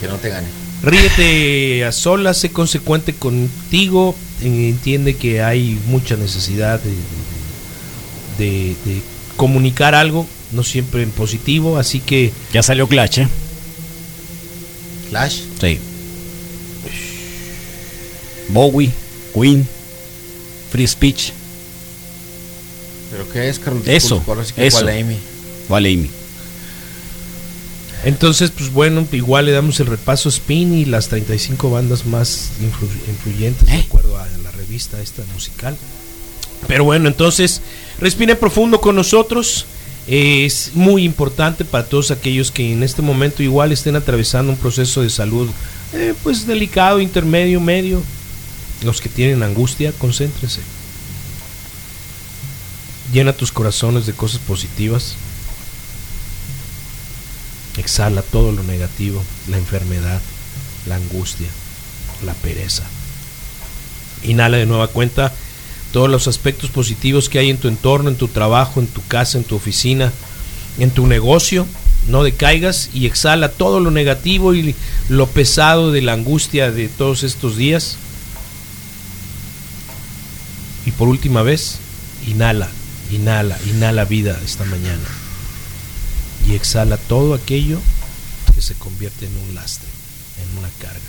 que no te gane. Ríete a solas, sé consecuente contigo, eh, entiende que hay mucha necesidad de, de- de comunicar algo, no siempre en positivo, así que... Ya salió Clash, ¿eh? Clash. Sí. Bowie, Queen, Free Speech. ¿Pero qué es, Carlos? Eso, Disculpa, que eso. Amy. Entonces, pues bueno, igual le damos el repaso Spin y las 35 bandas más influ- influyentes de acuerdo a la revista esta musical. Pero bueno, entonces, respiren profundo con nosotros. Es muy importante para todos aquellos que en este momento igual estén atravesando un proceso de salud eh, pues delicado, intermedio, medio. Los que tienen angustia, concéntrense. Llena tus corazones de cosas positivas. Exhala todo lo negativo, la enfermedad, la angustia, la pereza. Inhala de nueva cuenta todos los aspectos positivos que hay en tu entorno, en tu trabajo, en tu casa, en tu oficina, en tu negocio. No decaigas y exhala todo lo negativo y lo pesado de la angustia de todos estos días. Y por última vez, inhala, inhala, inhala vida esta mañana y exhala todo aquello que se convierte en un lastre, en una carga.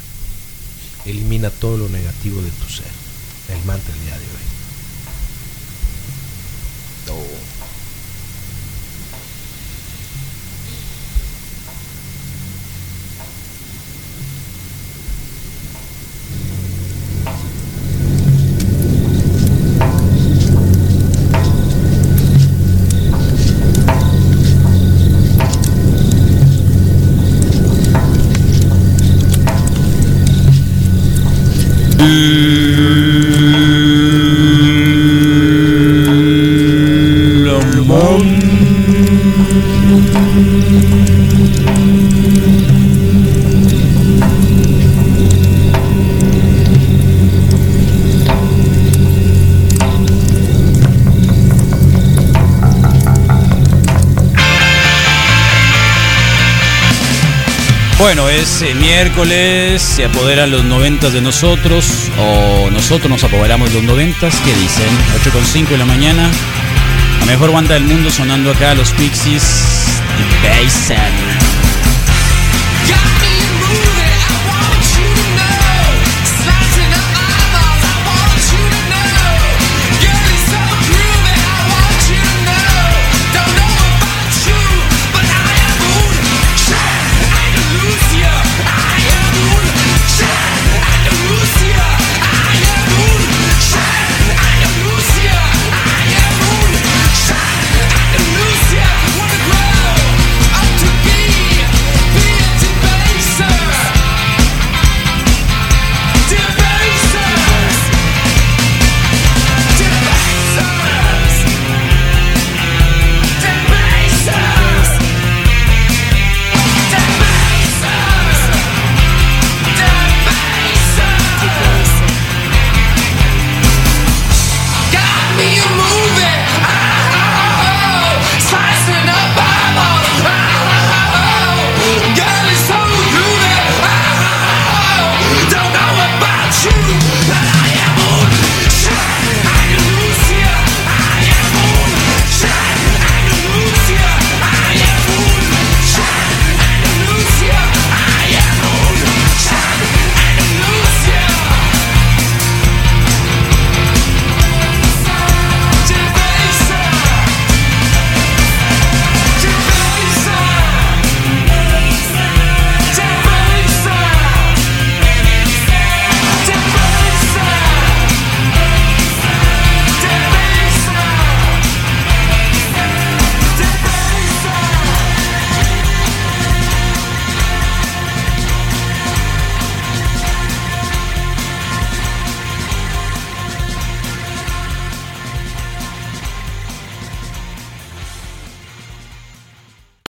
Elimina todo lo negativo de tu ser. El mantra el día de hoy. Mm. Es eh, miércoles, se apoderan los noventas de nosotros, o nosotros nos apoderamos de los noventas, ¿qué dicen? 8 con 5 de la mañana, la mejor banda del mundo sonando acá, los Pixies, Basin.